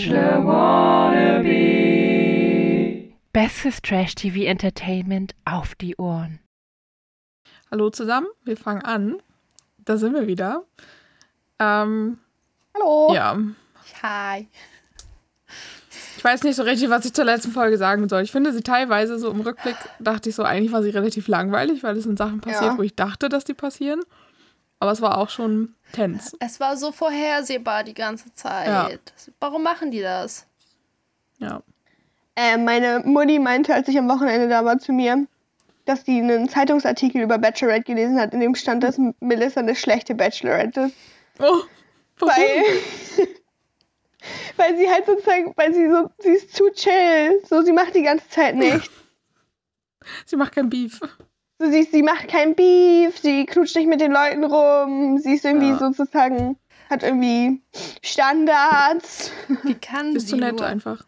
Bachelor Wannabe. Bestes Trash-TV-Entertainment auf die Ohren. Hallo zusammen, wir fangen an. Da sind wir wieder. Ähm, Hallo. ja, Hi. ich weiß nicht so richtig, was ich zur letzten Folge sagen soll. Ich finde sie teilweise so im Rückblick, dachte ich so, eigentlich war sie relativ langweilig, weil es sind Sachen passiert, Ja. wo ich dachte, dass die passieren. Aber es war auch schon tense. Es war so vorhersehbar die ganze Zeit. Ja. Warum machen die das? Ja. Äh, meine Mutti meinte, als ich am Wochenende da war, zu mir, dass die einen Zeitungsartikel über Bachelorette gelesen hat, in dem stand, dass Melissa eine schlechte Bachelorette ist. Oh, warum? Weil, weil sie halt sozusagen, weil sie so, sie ist zu chill. So, sie macht die ganze Zeit nichts. Sie macht kein Beef. So, sie, sie macht kein Beef, sie knutscht nicht mit den Leuten rum, sie ist irgendwie Ja. sozusagen, hat irgendwie Standards. Wie kann Bist sie du nett nur? einfach.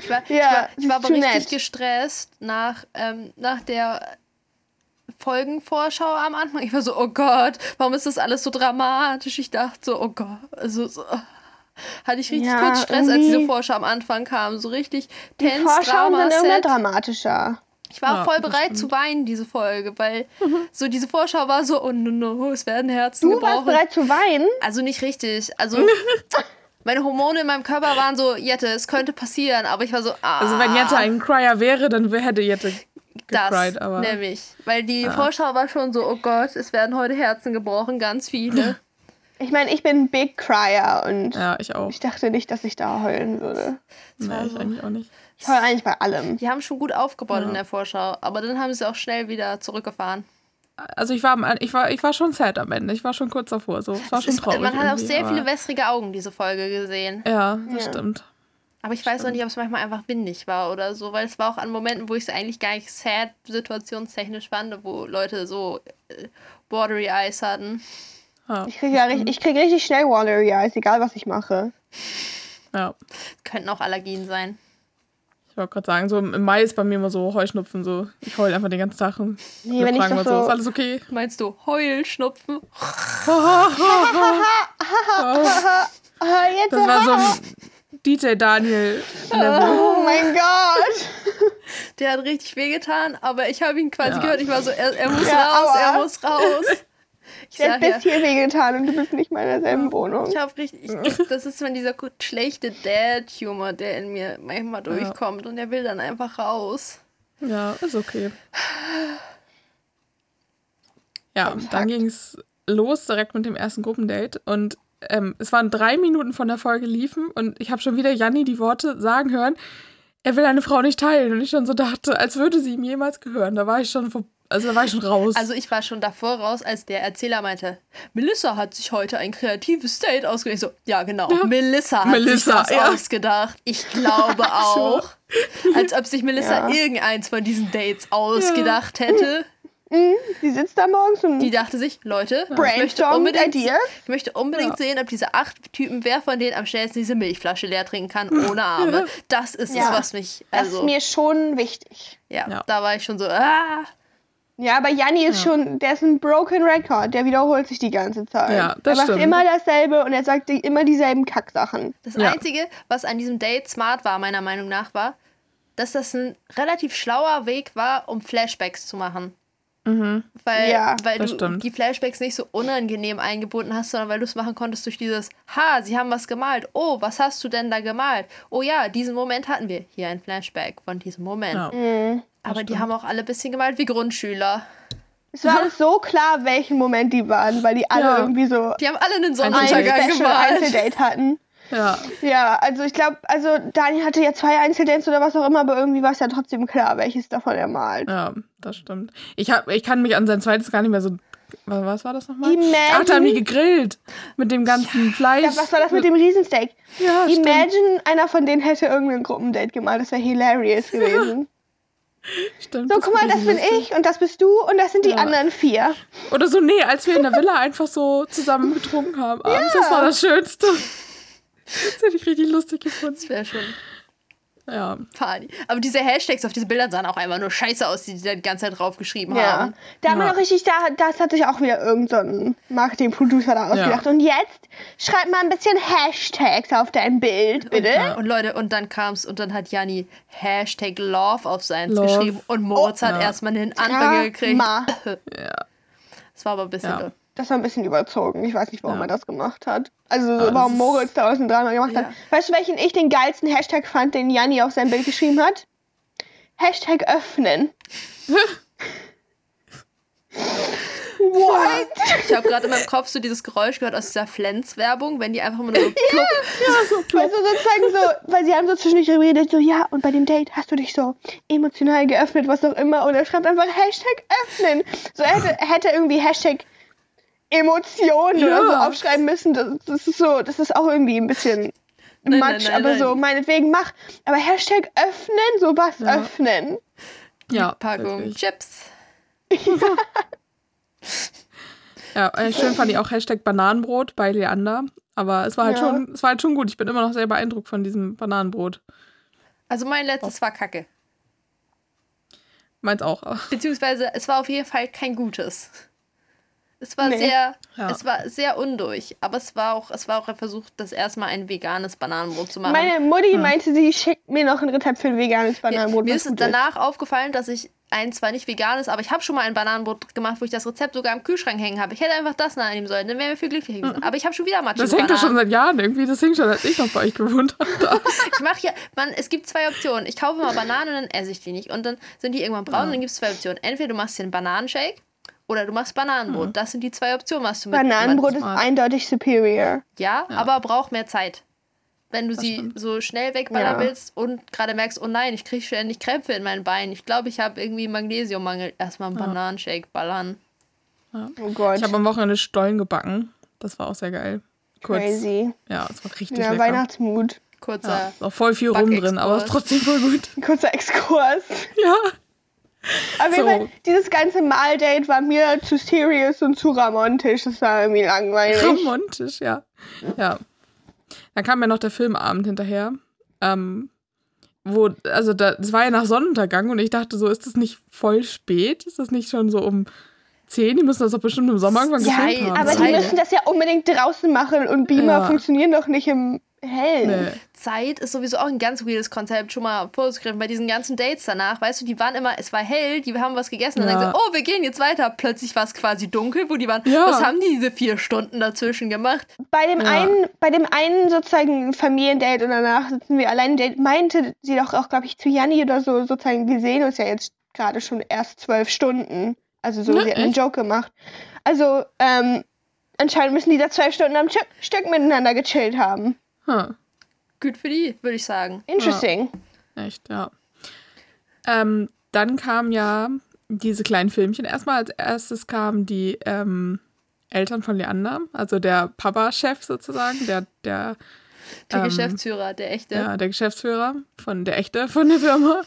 Ich war, Ja, ich war, ich war aber richtig nett. gestresst nach, ähm, nach der Folgenvorschau am Anfang. Ich war so, oh Gott, warum ist das alles so dramatisch? Ich dachte so, oh Gott, also so, hatte ich richtig Ja, kurz Stress, als diese Vorschau am Anfang kam. So richtig Die tense, Vorschauen sind immer dramatischer. Ich war Ja, voll das bereit stimmt. zu weinen, diese Folge, weil so diese Vorschau war so, oh no, no, es werden Herzen Du warst gebrochen. bereit zu weinen? Also nicht richtig. Also meine Hormone in meinem Körper waren so, Jette, es könnte passieren, aber ich war so, ah. Also wenn Jette ein Cryer wäre, dann hätte Jette das, gecried, aber nämlich. Weil die Ja. Vorschau war schon so, oh Gott, es werden heute Herzen gebrochen, ganz viele. Ich meine, ich bin ein Big Crier und ja, ich auch. ich dachte nicht, dass ich da heulen würde. Nee, war ich so- eigentlich auch nicht. Ich heule eigentlich bei allem. Die haben schon gut aufgebaut Ja. in der Vorschau, aber dann haben sie auch schnell wieder zurückgefahren. Also ich war, am- ich war, ich war schon sad am Ende. Ich war schon kurz davor. So, es war Es schon ist, traurig. man hat auch sehr viele wässrige Augen diese Folge gesehen. Ja, das Ja. stimmt. Aber ich weiß auch nicht, ob es manchmal einfach windig war oder so, weil es war auch an Momenten, wo ich es eigentlich gar nicht sad situationstechnisch fand, wo Leute so äh, watery eyes hatten. Ja, Ich kriege ja richtig, ich krieg richtig schnell Watery Eyes, egal was ich mache. ja. Könnten auch Allergien sein. Ich wollte gerade sagen, so im Mai ist bei mir immer so Heuschnupfen, so ich heule einfach den ganzen Tag und Nee, wir wenn ich fragen doch mal so, ist alles okay? Meinst du Heulschnupfen? jetzt Das war so ein DJ Daniel. Oh mein Gott. Der hat richtig wehgetan, aber ich habe ihn quasi Ja. gehört. Ich war so, er, er muss Ja, raus, er aua. muss raus. Ich Der hat sag ja, bis hier wehgetan und du bist nicht mal in derselben Wohnung. ich habe richtig, ich, das ist wenn dieser gut schlechte Dad-Humor, der in mir manchmal durchkommt und er will dann einfach raus. Ja, ist okay. Ja, Exakt. dann ging es los direkt mit dem ersten Gruppendate und ähm, es waren drei Minuten von der Folge liefen und ich habe schon wieder Janni die Worte sagen hören, er will eine Frau nicht teilen und ich schon so dachte, als würde sie ihm jemals gehören. Da war ich schon, vor, also da war ich schon raus. Also ich war schon davor raus, als der Erzähler meinte, Melissa hat sich heute ein kreatives Date ausgedacht. Ich so, ja genau, Melissa hat Melissa, sich das ja. ausgedacht. Ich glaube auch. Als ob sich Melissa Ja. irgendeins von diesen Dates ausgedacht hätte. Sie sitzt da morgens und Die dachte sich, Leute, ich möchte unbedingt, Ideas. ich möchte unbedingt sehen, ob diese acht Typen, wer von denen am schnellsten diese Milchflasche leer trinken kann, ohne Arme. Das ist Ja. es, was mich, Das also, ist mir schon wichtig. ja, Ja. da war ich schon so, ah. Ja, aber Janni ist schon, der ist ein Broken Record, der wiederholt sich die ganze Zeit. Ja, das er macht stimmt. immer dasselbe und er sagt die- immer dieselben Kacksachen. Das Ja. Einzige, was an diesem Date smart war, meiner Meinung nach, war, dass das ein relativ schlauer Weg war, um Flashbacks zu machen. Weil, Ja, weil du stimmt. die Flashbacks nicht so unangenehm eingebunden hast, sondern weil du es machen konntest durch dieses, ha, sie haben was gemalt. Oh, was hast du denn da gemalt? Oh ja, diesen Moment hatten wir. Hier ein Flashback von diesem Moment. ja. Mhm. Aber die haben auch alle ein bisschen gemalt wie Grundschüler. Es war alles so klar, welchen Moment die waren, weil die alle Ja. irgendwie so Die haben alle einen ein Sonnenuntergang Special gemalt. Einzeldate hatten. ja. Ja, also ich glaube, also Dani hatte ja zwei Einzeldates oder was auch immer, aber irgendwie war es ja trotzdem klar, welches davon er malt. Ja, das stimmt. Ich, hab, ich kann mich an sein zweites gar nicht mehr so. Was, war das nochmal? Imagine- Ach, da haben die gegrillt. Mit dem ganzen Fleisch. Ja, was war das mit dem Riesensteak? Ja, stimmt. Imagine, einer von denen hätte irgendein Gruppendate gemalt. Das wäre hilarious gewesen. Stimmt So, guck mal, das bin ich und das bist du und das sind die Ja. anderen vier. Oder so, nee, als wir in der Villa einfach so zusammen getrunken haben abends. Das war das Schönste. Das hätte ich richtig lustig gefunden. Das wäre schon. Ja. Party. Aber diese Hashtags auf diesen Bildern sahen auch einfach nur scheiße aus, die die da die ganze Zeit draufgeschrieben Ja. haben. Da haben wir Ja. noch richtig, da, das hat sich auch wieder irgendein so Marketing-Producer da ausgedacht. Und jetzt schreib mal ein bisschen Hashtags auf dein Bild, bitte. Und Leute, und dann kam's und dann hat Janni Hashtag Love auf seins Love. geschrieben und Moritz hat ja. erstmal den Anfang gekriegt. Ja. Das war aber ein bisschen Ja. Das war ein bisschen überzogen. Ich weiß nicht, warum Ja. er das gemacht hat. Also, so, warum Moritz daraus ein Drama gemacht Ja. hat. Weißt du, welchen ich den geilsten Hashtag fand, den Janni auf sein Bild geschrieben hat? Hashtag öffnen. What? Ich habe gerade in meinem Kopf so dieses Geräusch gehört aus dieser Flens-Werbung, wenn die einfach mal nur so plupp. Weil so sozusagen so, weil sie haben so zwischendurch geredet, so, ja, und bei dem Date hast du dich so emotional geöffnet, was auch immer. Und er schreibt einfach Hashtag öffnen. So, er hätte, er hätte irgendwie Hashtag Emotionen Ja. oder so aufschreiben müssen. Das, das ist so, das ist auch irgendwie ein bisschen Nein, Matsch, nein, nein, aber nein. so, meinetwegen mach. Aber Hashtag öffnen, so was Ja. öffnen. Ja, Packung wirklich. Chips. Ja, äh, schön fand ich auch Hashtag Bananenbrot bei Leander. Aber es war halt Ja. schon, es war halt schon gut. Ich bin immer noch sehr beeindruckt von diesem Bananenbrot. Also mein Oh. letztes war Kacke. Meins auch. Beziehungsweise es war auf jeden Fall kein gutes. Es war Nee. sehr, Ja. es war sehr undurch, aber es war auch, es war auch ein Versuch, das erstmal ein veganes Bananenbrot zu machen. Meine Mutti meinte, sie schickt mir noch ein Rezept für ein veganes Bananenbrot. Mir was ist danach aufgefallen, dass ich ein zwar nicht veganes, aber ich habe schon mal ein Bananenbrot gemacht, wo ich das Rezept sogar im Kühlschrank hängen habe. Ich hätte einfach das nachnehmen sollen, dann wären wir viel glücklicher gewesen. Aber ich habe schon wieder Matsch Das hängt doch schon seit Jahren irgendwie. Das hing schon, als ich noch bei euch gewohnt habe. Ich mache ja, man, es gibt zwei Optionen. Ich kaufe mal Bananen und dann esse ich die nicht. Und dann sind die irgendwann braun und dann gibt es zwei Optionen. Entweder du machst dir einen Bananenshake oder du machst Bananenbrot. Das sind die zwei Optionen, was du mit Bananenbrot ist eindeutig superior. Ja, aber braucht mehr Zeit. Wenn du Das sie stimmt. so schnell wegballern Ja. willst und gerade merkst, oh nein, ich kriege ständig Krämpfe in meinen Beinen. Ich glaube, ich habe irgendwie Magnesiummangel. Erstmal einen Bananenshake ballern. Oh Gott. Ich habe am Wochenende Stollen gebacken. Das war auch sehr geil. Kurz. Crazy. Ja, es war richtig Ja, lecker. Weihnachtsmut. Kurzer. Ja, ist auch voll viel rum drin, aber es ist trotzdem voll gut. Ein kurzer Exkurs. Ja. Auf jeden So. Fall, dieses ganze Maldate war mir zu serious und zu ramontisch. Das war irgendwie langweilig. Romantisch, ja. Ja. Dann kam ja noch der Filmabend hinterher. Ähm, wo, also da, das war ja nach Sonnenuntergang und ich dachte so, ist das nicht voll spät? Ist das nicht schon so um 10? Die müssen das doch bestimmt im Sommer irgendwann Ja, gefilmt haben. Aber die müssen das ja unbedingt draußen machen und Beamer Ja. funktionieren doch nicht im Hellen. Nee. Zeit ist sowieso auch ein ganz weirdes Konzept, schon mal vorgegriffen bei diesen ganzen Dates danach. Weißt du, die waren immer, es war hell, die haben was gegessen und Ja. dann gesagt, oh, wir gehen jetzt weiter. Plötzlich war es quasi dunkel, wo die waren, Ja. was haben die diese vier Stunden dazwischen gemacht? Bei dem Ja. einen, bei dem einen sozusagen Familiendate und danach sitzen wir allein Date, meinte sie doch auch, glaube ich, zu Janni oder so, sozusagen, wir sehen uns ja jetzt gerade schon erst zwölf Stunden. Also so, Na, sie hat einen? Joke gemacht. Also, ähm, anscheinend müssen die da zwölf Stunden am Stück miteinander gechillt haben. Hm. Gut für die, würde ich sagen. Interesting. Echt, ja. Ähm, dann kamen ja diese kleinen Filmchen. Erstmal als erstes kamen die ähm, Eltern von Leander, also der Papa-Chef sozusagen, der, der, Der Ähm, Geschäftsführer, der echte. ja, der Geschäftsführer von der echte von der Firma.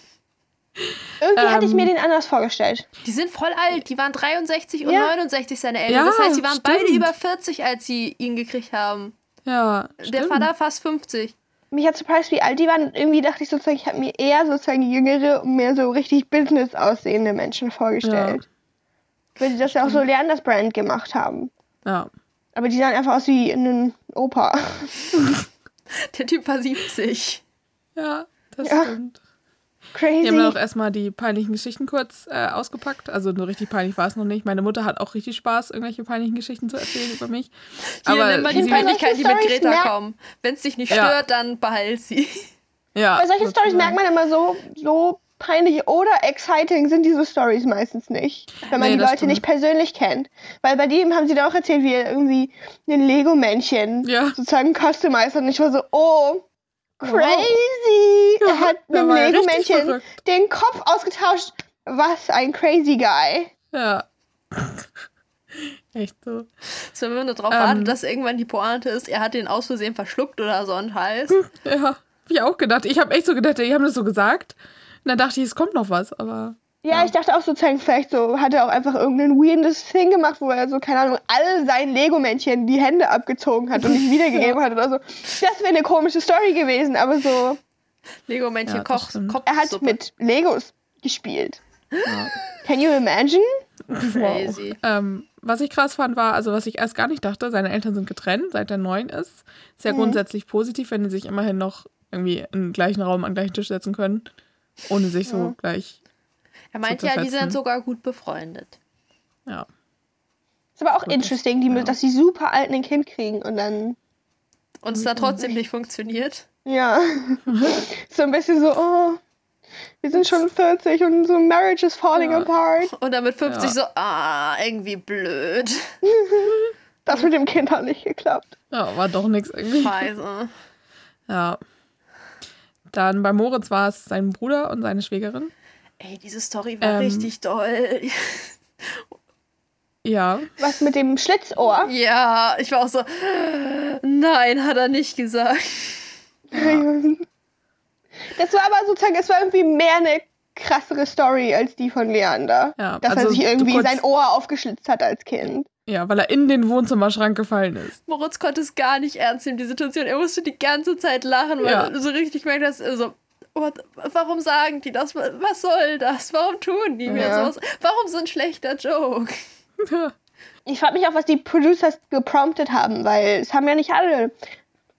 Irgendwie hatte ich Ähm, mir den anders vorgestellt. Die sind voll alt. Die waren 63 und Ja. 69 seine Eltern. Ja, das heißt, die waren beide stimmt. über 40, als sie ihn gekriegt haben. Ja, Der stimmt. Vater fast 50. Mich hat surprised, wie alt die waren. Und irgendwie dachte ich sozusagen, ich habe mir eher sozusagen jüngere und mehr so richtig Business aussehende Menschen vorgestellt. Weil sie das ja auch so Leanders Brand gemacht haben. Ja. Aber die sahen einfach aus wie ein Opa. Der Typ war 70. Ja, das Ja. stimmt. Crazy. Die haben dann auch erstmal die peinlichen Geschichten kurz äh, ausgepackt. Also nur richtig peinlich war es noch nicht. Meine Mutter hat auch richtig Spaß, irgendwelche peinlichen Geschichten zu erzählen über mich. Hier Aber nimm mal die Peinlichkeiten, die mit Greta merk- kommen. Wenn es dich nicht Ja. stört, dann behalt sie. ja, Bei solchen Stories merkt man immer so, so peinlich oder exciting sind diese Stories meistens nicht. Wenn man Nee, die Leute stimmt. nicht persönlich kennt. Weil bei dem haben sie da auch erzählt, wie er irgendwie ein Lego-Männchen Ja. sozusagen customized hat. Und ich war so, oh, Wow. crazy. Ja, er hat einem Lego-Männchen den Kopf ausgetauscht. Was ein crazy guy. Ja. Echt so. So, wenn man nur drauf Ähm. wartet, dass irgendwann die Pointe ist, er hat den aus Versehen verschluckt oder so ein Hals. Ja, hab ich auch gedacht. Ich habe echt so gedacht, die haben das so gesagt. Und dann dachte ich, es kommt noch was, aber. Ja, ich dachte auch sozusagen, vielleicht so hat er auch einfach irgendein weirdes Thing gemacht, wo er so, keine Ahnung, all seinen Lego-Männchen die Hände abgezogen hat und nicht wiedergegeben hat oder so. Das wäre eine komische Story gewesen, aber so, Lego-Männchen Ja, kocht. Er hat mit Legos gespielt. Can you imagine? Crazy. Ähm, was ich krass fand, war, also was ich erst gar nicht dachte, seine Eltern sind getrennt, seit er neun ist. Ist ja Mhm. grundsätzlich positiv, wenn die sich immerhin noch irgendwie im gleichen Raum an den gleichen Tisch setzen können, ohne sich so Ja. gleich, Er meint ja, die sind sogar gut befreundet. ja. Ist aber auch Wirklich, interesting, die, ja. dass sie super alten ein Kind kriegen und dann, Und es dann trotzdem nicht funktioniert. ja, so ein bisschen so, oh, wir sind schon 40 und so Marriage is falling Ja. apart. Und dann mit 50 Ja. so, ah, irgendwie blöd. Das mit dem Kind hat nicht geklappt. Ja, war doch nichts irgendwie. Scheiße. Ja. Dann bei Moritz war es sein Bruder und seine Schwägerin. Ey, diese Story war Ähm. richtig doll. Ja. Was mit dem Schlitzohr? Ja, ich war auch so, nein, hat er nicht gesagt. Das war aber sozusagen, es war irgendwie mehr eine krassere Story als die von Leander. Ja, Dass er also sich du irgendwie sein Ohr aufgeschlitzt hat als Kind. Ja, weil er in den Wohnzimmerschrank gefallen ist. Moritz konnte es gar nicht ernst nehmen, die Situation. Er musste die ganze Zeit lachen, weil Ja. du so richtig gemerkt hast, so, what, warum sagen die das? Was soll das? Warum tun die mir Ja. sowas? Warum so ein schlechter Joke? Ich frage mich auch, was die Producers gepromptet haben, weil es haben ja nicht alle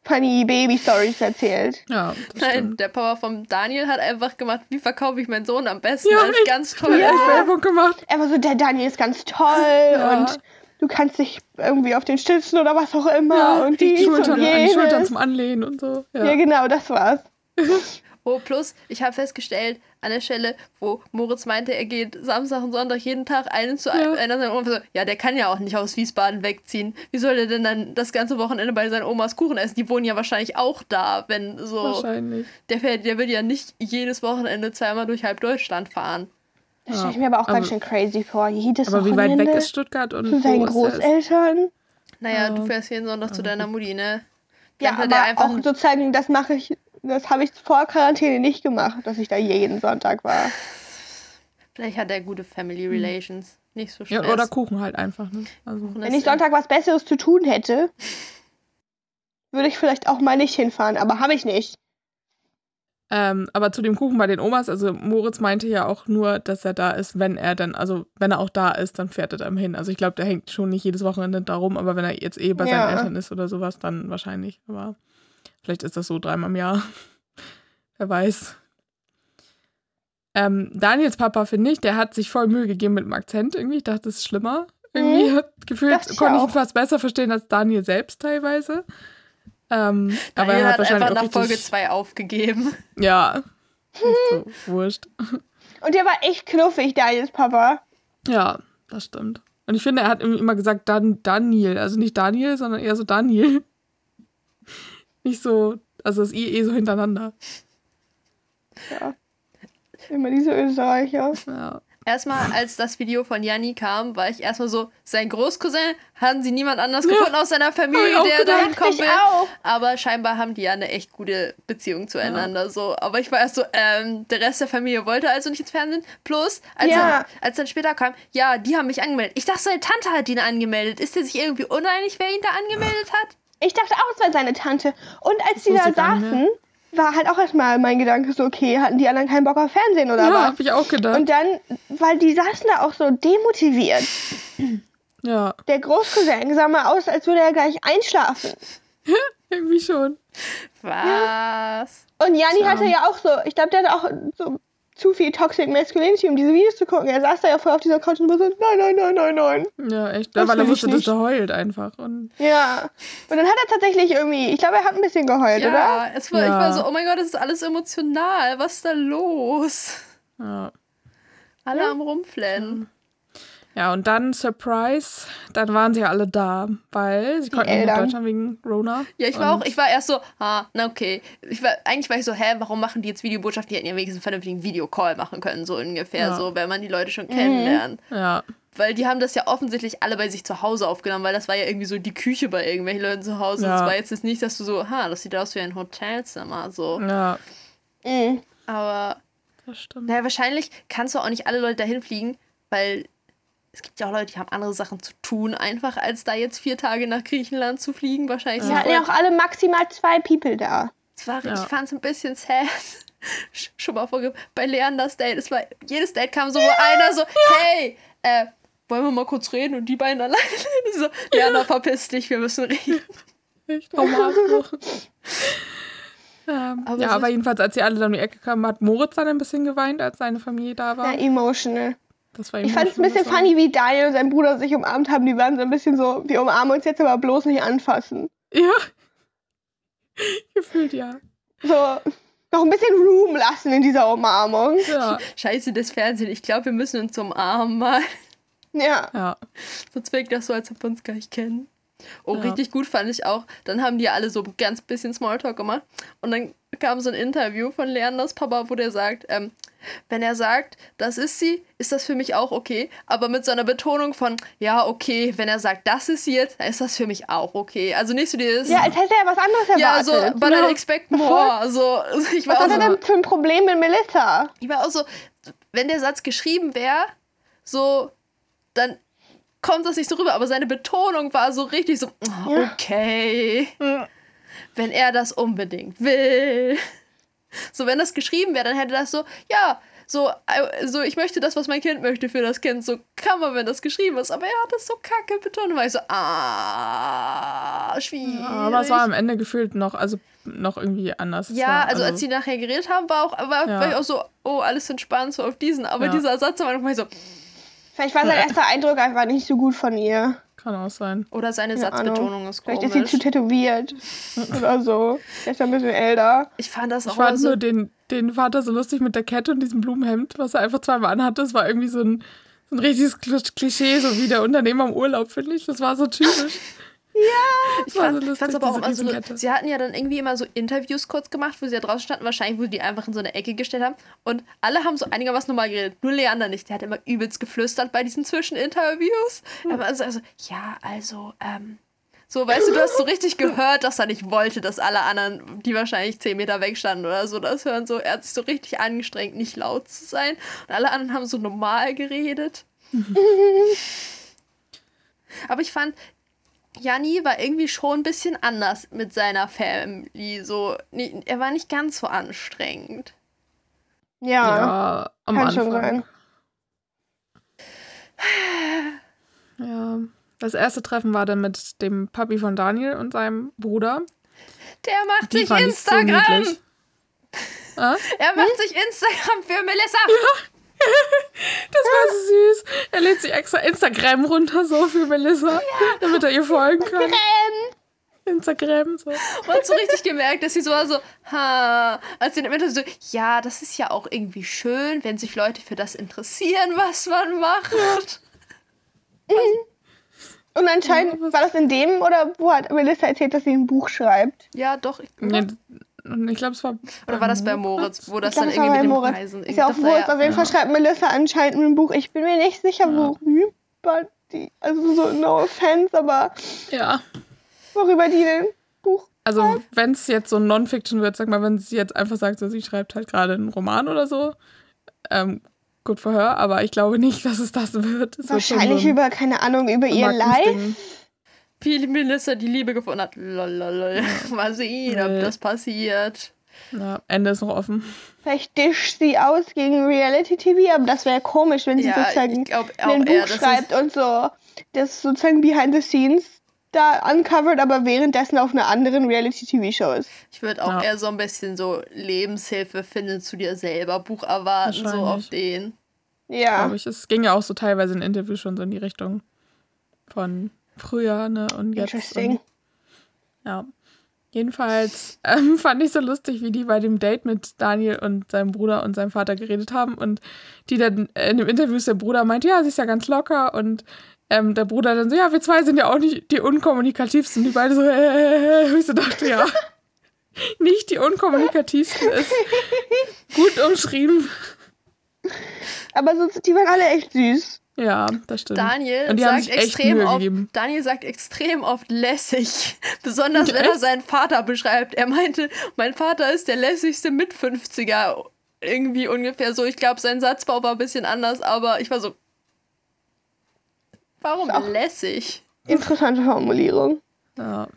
funny Baby Stories erzählt. ja, das Nein, stimmt. der Papa vom Daniel hat einfach gemacht, wie verkaufe ich meinen Sohn am besten Ja, als echt. ganz Ja. toll. echt Werbung gemacht. Er war so, der Daniel ist ganz toll Ja. und du kannst dich irgendwie auf den stützen oder was auch immer Ja, und die, Schultern, und an die. Schultern zum Anlehnen und so. Ja. Ja, genau, das war's. Oh, plus, ich habe festgestellt, an der Stelle, wo Moritz meinte, er geht Samstag und Sonntag jeden Tag einen zu Ja. einer seiner Oma. So, ja, der kann ja auch nicht aus Wiesbaden wegziehen. Wie soll der denn dann das ganze Wochenende bei seinen Omas Kuchen essen? Die wohnen ja wahrscheinlich auch da, wenn so. Wahrscheinlich. Der, fährt, der will ja nicht jedes Wochenende zweimal durch halb Deutschland fahren. Das Ja. stelle ich mir aber auch ganz Aber- schön crazy vor. Jedes Aber wie weit weg ist Stuttgart und zu seinen wo ist der? Großeltern. Naja, Ja. du fährst jeden Sonntag zu deiner Mutti, ne? Ja, er aber einfach auch sozusagen, das mache ich, das habe ich vor Quarantäne nicht gemacht, dass ich da jeden Sonntag war. Vielleicht hat er gute Family Relations. Nicht so Hm. Ja, oder Kuchen halt einfach. Ne? Also, Wenn ich Sonntag was Besseres zu tun hätte, würde ich vielleicht auch mal nicht hinfahren, aber habe ich nicht. ähm, aber zu dem Kuchen bei den Omas, also Moritz meinte ja auch nur, dass er da ist, wenn er dann, also wenn er auch da ist, dann fährt er dann hin. Also ich glaube, der hängt schon nicht jedes Wochenende da rum, aber wenn er jetzt eh bei Ja. seinen Eltern ist oder sowas, dann wahrscheinlich. Aber vielleicht ist das so dreimal im Jahr. Wer weiß. Ähm, Daniels Papa, finde ich, der hat sich voll Mühe gegeben mit dem Akzent irgendwie. Ich dachte, das ist schlimmer. Irgendwie hat gefühlt, ich konnte ich ihn fast besser verstehen als Daniel selbst teilweise. Ähm, aber Daniel er hat, hat wahrscheinlich einfach auch nach Folge richtig, 2 aufgegeben. Ja. So wurscht. Und der war echt knuffig, Daniels Papa. Ja, das stimmt. Und ich finde, er hat immer gesagt Dan Daniel. Also nicht Daniel, sondern eher so Daniel. Nicht so, also das I eh so hintereinander. Ja. Immer diese Österreicher. Ja. Erstmal, als das Video von Janni kam, war ich erstmal so, sein Großcousin, haben sie niemand anders Ja. gefunden aus seiner Familie, der dahin kommen Ich will. auch. Aber scheinbar haben die ja eine echt gute Beziehung zueinander. So. Aber ich war erst so, ähm, der Rest der Familie wollte also nicht ins Fernsehen. Plus, als, Ja. dann, als dann später kam, ja, die haben mich angemeldet. Ich dachte, seine Tante hat ihn angemeldet. Ist der sich irgendwie uneinig, wer ihn da angemeldet hat? Ich dachte auch, es war seine Tante. Und als die da nicht saßen, war halt auch erstmal mein Gedanke so, okay, hatten die anderen keinen Bock auf Fernsehen oder Ja, was? hab ich auch gedacht. Und dann, weil die saßen da auch so demotiviert. ja, Der Großcousin sah mal aus, als würde er gleich einschlafen. irgendwie schon. Was? Und Janni Tja. hatte ja auch so, ich glaube, der hatte auch so zu viel Toxic Masculinity, um diese Videos zu gucken. Er saß da ja voll auf dieser Couch und war so, nein, nein, nein, nein, nein. Ja, echt. Das weil er ich wusste, dass er heult einfach. Und Ja. Und dann hat er tatsächlich irgendwie, ich glaube, er hat ein bisschen geheult, Ja, oder? es war, ich Ja. war so, oh mein Gott, das ist alles emotional. Was ist da los? ja. Alle am Rumflennen. Ja, und dann, Surprise, dann waren sie ja alle da, weil sie konnten nicht nach Eltern. Deutschland wegen Rona. Ja, ich war Und- auch, ich war erst so, ah, na okay. Ich war, eigentlich war ich so, hä, warum machen die jetzt Videobotschaft? Die hätten ja wenigstens einen vernünftigen Videocall machen können, so ungefähr, Ja. so, wenn man die Leute schon kennenlernt. Ja, Weil die haben das ja offensichtlich alle bei sich zu Hause aufgenommen, weil das war ja irgendwie so die Küche bei irgendwelchen Leuten zu Hause. Ja. Das war jetzt nicht, dass du so, ha, das sieht aus wie ein Hotelzimmer, so. ja, Mhm. Aber, das stimmt. naja, wahrscheinlich kannst du auch nicht alle Leute dahin fliegen, weil es gibt ja auch Leute, die haben andere Sachen zu tun, einfach als da jetzt vier Tage nach Griechenland zu fliegen. Wahrscheinlich Die sind hatten ja auch alle maximal zwei People da. Es war, Ja. Ich fand es ein bisschen sad. Sch- Schon mal vorge bei Leanders Date. Es war, jedes Date kam so, wo einer so, hey, äh, wollen wir mal kurz reden? Und die beiden alleine. so, Leander, verpiss dich, wir müssen reden. Echt Traumatismus. ähm, Aber ja, aber jedenfalls, als sie alle dann um die Ecke kamen, hat Moritz dann ein bisschen geweint, als seine Familie da war. Ja, emotional. Das war Ich fand es ein bisschen funny, wie Daniel und sein Bruder sich umarmt haben. Die waren so ein bisschen so, wir umarmen uns jetzt aber bloß nicht anfassen. Ja. Gefühlt ja. So, noch ein bisschen Room lassen in dieser Umarmung. Ja. Scheiße, das Fernsehen. Ich glaube, wir müssen uns umarmen mal. Ja. Ja. Sonst wirkt das so, als ob wir uns gar nicht kennen. Oh, Ja. richtig gut fand ich auch. Dann haben die alle so ganz bisschen Smalltalk gemacht. Und dann kam so ein Interview von Leanders Papa, wo der sagt, ähm, wenn er sagt, das ist sie, ist das für mich auch okay. Aber mit so einer Betonung von, ja, okay, wenn er sagt, das ist sie jetzt, dann ist das für mich auch okay. Also nicht so dieses, Ja, als hätte er was anderes ja, erwartet. so, but I expect more. Also, ich was war hat auch er so, denn für ein Problem mit Melissa? ich war auch so, wenn der Satz geschrieben wäre, so, dann kommt das nicht so rüber. Aber seine Betonung war so richtig so, oh, Ja. okay. Wenn er das unbedingt will. So, wenn das geschrieben wäre, dann hätte das so, ja, so, äh, so, ich möchte das, was mein Kind möchte für das Kind. So kann man, wenn das geschrieben ist. Aber er hat das so kacke betont. War ich so, ah, schwierig. Ja, aber es war am Ende gefühlt noch, also noch irgendwie anders. Ja, war, also, als sie nachher geredet haben, war auch, war, Ja. war ich auch so, oh, alles entspannt, so auf diesen. Aber Ja. dieser Satz war nochmal so, Vielleicht war sein erster Eindruck einfach nicht so gut von ihr. Kann auch sein. oder seine Keine Satzbetonung ist Vielleicht ist sie komisch. zu tätowiert. oder so. Er ist ein bisschen älter. ich fand das auch Ich fand so, nur den, den Vater so lustig mit der Kette und diesem Blumenhemd, was er einfach zweimal anhatte. Das war irgendwie so ein, so ein richtiges Kl- Klischee, so wie der Unternehmer im Urlaub, finde ich. Das war so typisch. ich war fand so ich fand's lustig, aber auch so, sie hatten ja dann irgendwie immer so Interviews kurz gemacht, wo sie da draußen standen, wahrscheinlich, wo die einfach in so eine Ecke gestellt haben und alle haben so einigermaßen normal geredet, nur Leander nicht, der hat immer übelst geflüstert bei diesen Zwischeninterviews. Aber also, also, ja, also, ähm, so, weißt du, du hast so richtig gehört, dass er nicht wollte, dass alle anderen, die wahrscheinlich zehn Meter weg standen oder so, das hören. So, er hat sich so richtig angestrengt, nicht laut zu sein. Und alle anderen haben so normal geredet. Aber ich fand, Janni war irgendwie schon ein bisschen anders mit seiner Family. So, nie- er war nicht ganz so anstrengend. Ja. Ja, am kann Anfang. schon sein. Ja. Das erste Treffen war dann mit dem Papi von Daniel und seinem Bruder. Der macht Die sich so Instagram. niedlich. Ah? er macht sich Instagram für Melissa. Das war so süß. Er lädt sich extra Instagram runter, so für Melissa, damit er ihr folgen kann. Instagram, so. Man hat so richtig gemerkt, dass sie so war so, ha, als sie in dem Interview so, ja, das ist ja auch irgendwie schön, wenn sich Leute für das interessieren, was man macht. Und anscheinend war das in dem oder wo hat Melissa erzählt, dass sie ein Buch schreibt? Ja, doch. Ich, Ja, und ich glaube, es war. Oder war das bei Moritz, wo das ich dann irgendwie mit den Moritz. Preisen Ist ja auch irgendwie- Wurst. Auf jeden Ja. Fall schreibt Melissa anscheinend ein Buch. Ich bin mir nicht sicher, worüber die. Also so, no offense, aber Ja. worüber die ein Buch. Also, wenn es jetzt so Non-Fiction wird, sag mal, wenn sie jetzt einfach sagt, so, sie schreibt halt gerade einen Roman oder so, ähm, gut für her, aber ich glaube nicht, dass es das wird. Es wird Wahrscheinlich so ein über, keine Ahnung, über ihr Live. Wie Melissa die Liebe gefunden hat. Lololol. Mal sehen, ob das passiert. Ja, Ende ist noch offen. Vielleicht discht sie aus gegen Reality-TV, aber das wäre komisch, wenn sie Ja, sozusagen ein Buch das schreibt und so das sozusagen behind the scenes da uncovert, aber währenddessen auf einer anderen Reality-TV-Show ist. Ich würde auch Ja. eher so ein bisschen so Lebenshilfe finden zu dir selber Buch erwarten, so auf den. Ja. Glaube ich. Es ging ja auch so teilweise in Interviews schon so in die Richtung von früher, ne? Und jetzt. Interesting. Und, ja. Jedenfalls ähm, fand ich so lustig, wie die bei dem Date mit Daniel und seinem Bruder und seinem Vater geredet haben und die dann in dem Interview ist der Bruder meint, ja, sie ist ja ganz locker und ähm, der Bruder dann so, ja, wir zwei sind ja auch nicht die unkommunikativsten. Die beide so, äh, ich so dachte, ja, nicht die unkommunikativsten ist gut umschrieben. Aber so, die waren alle echt süß. Ja, das stimmt. Daniel Und die haben sagt sich echt extrem oft, gegeben. Daniel sagt extrem oft lässig. Besonders wenn er seinen Vater beschreibt. Er meinte, mein Vater ist der lässigste mit 50er. Irgendwie ungefähr so. Ich glaube, sein Satzbau war ein bisschen anders, aber ich war so. Warum auch- lässig? Interessante Formulierung. Ja.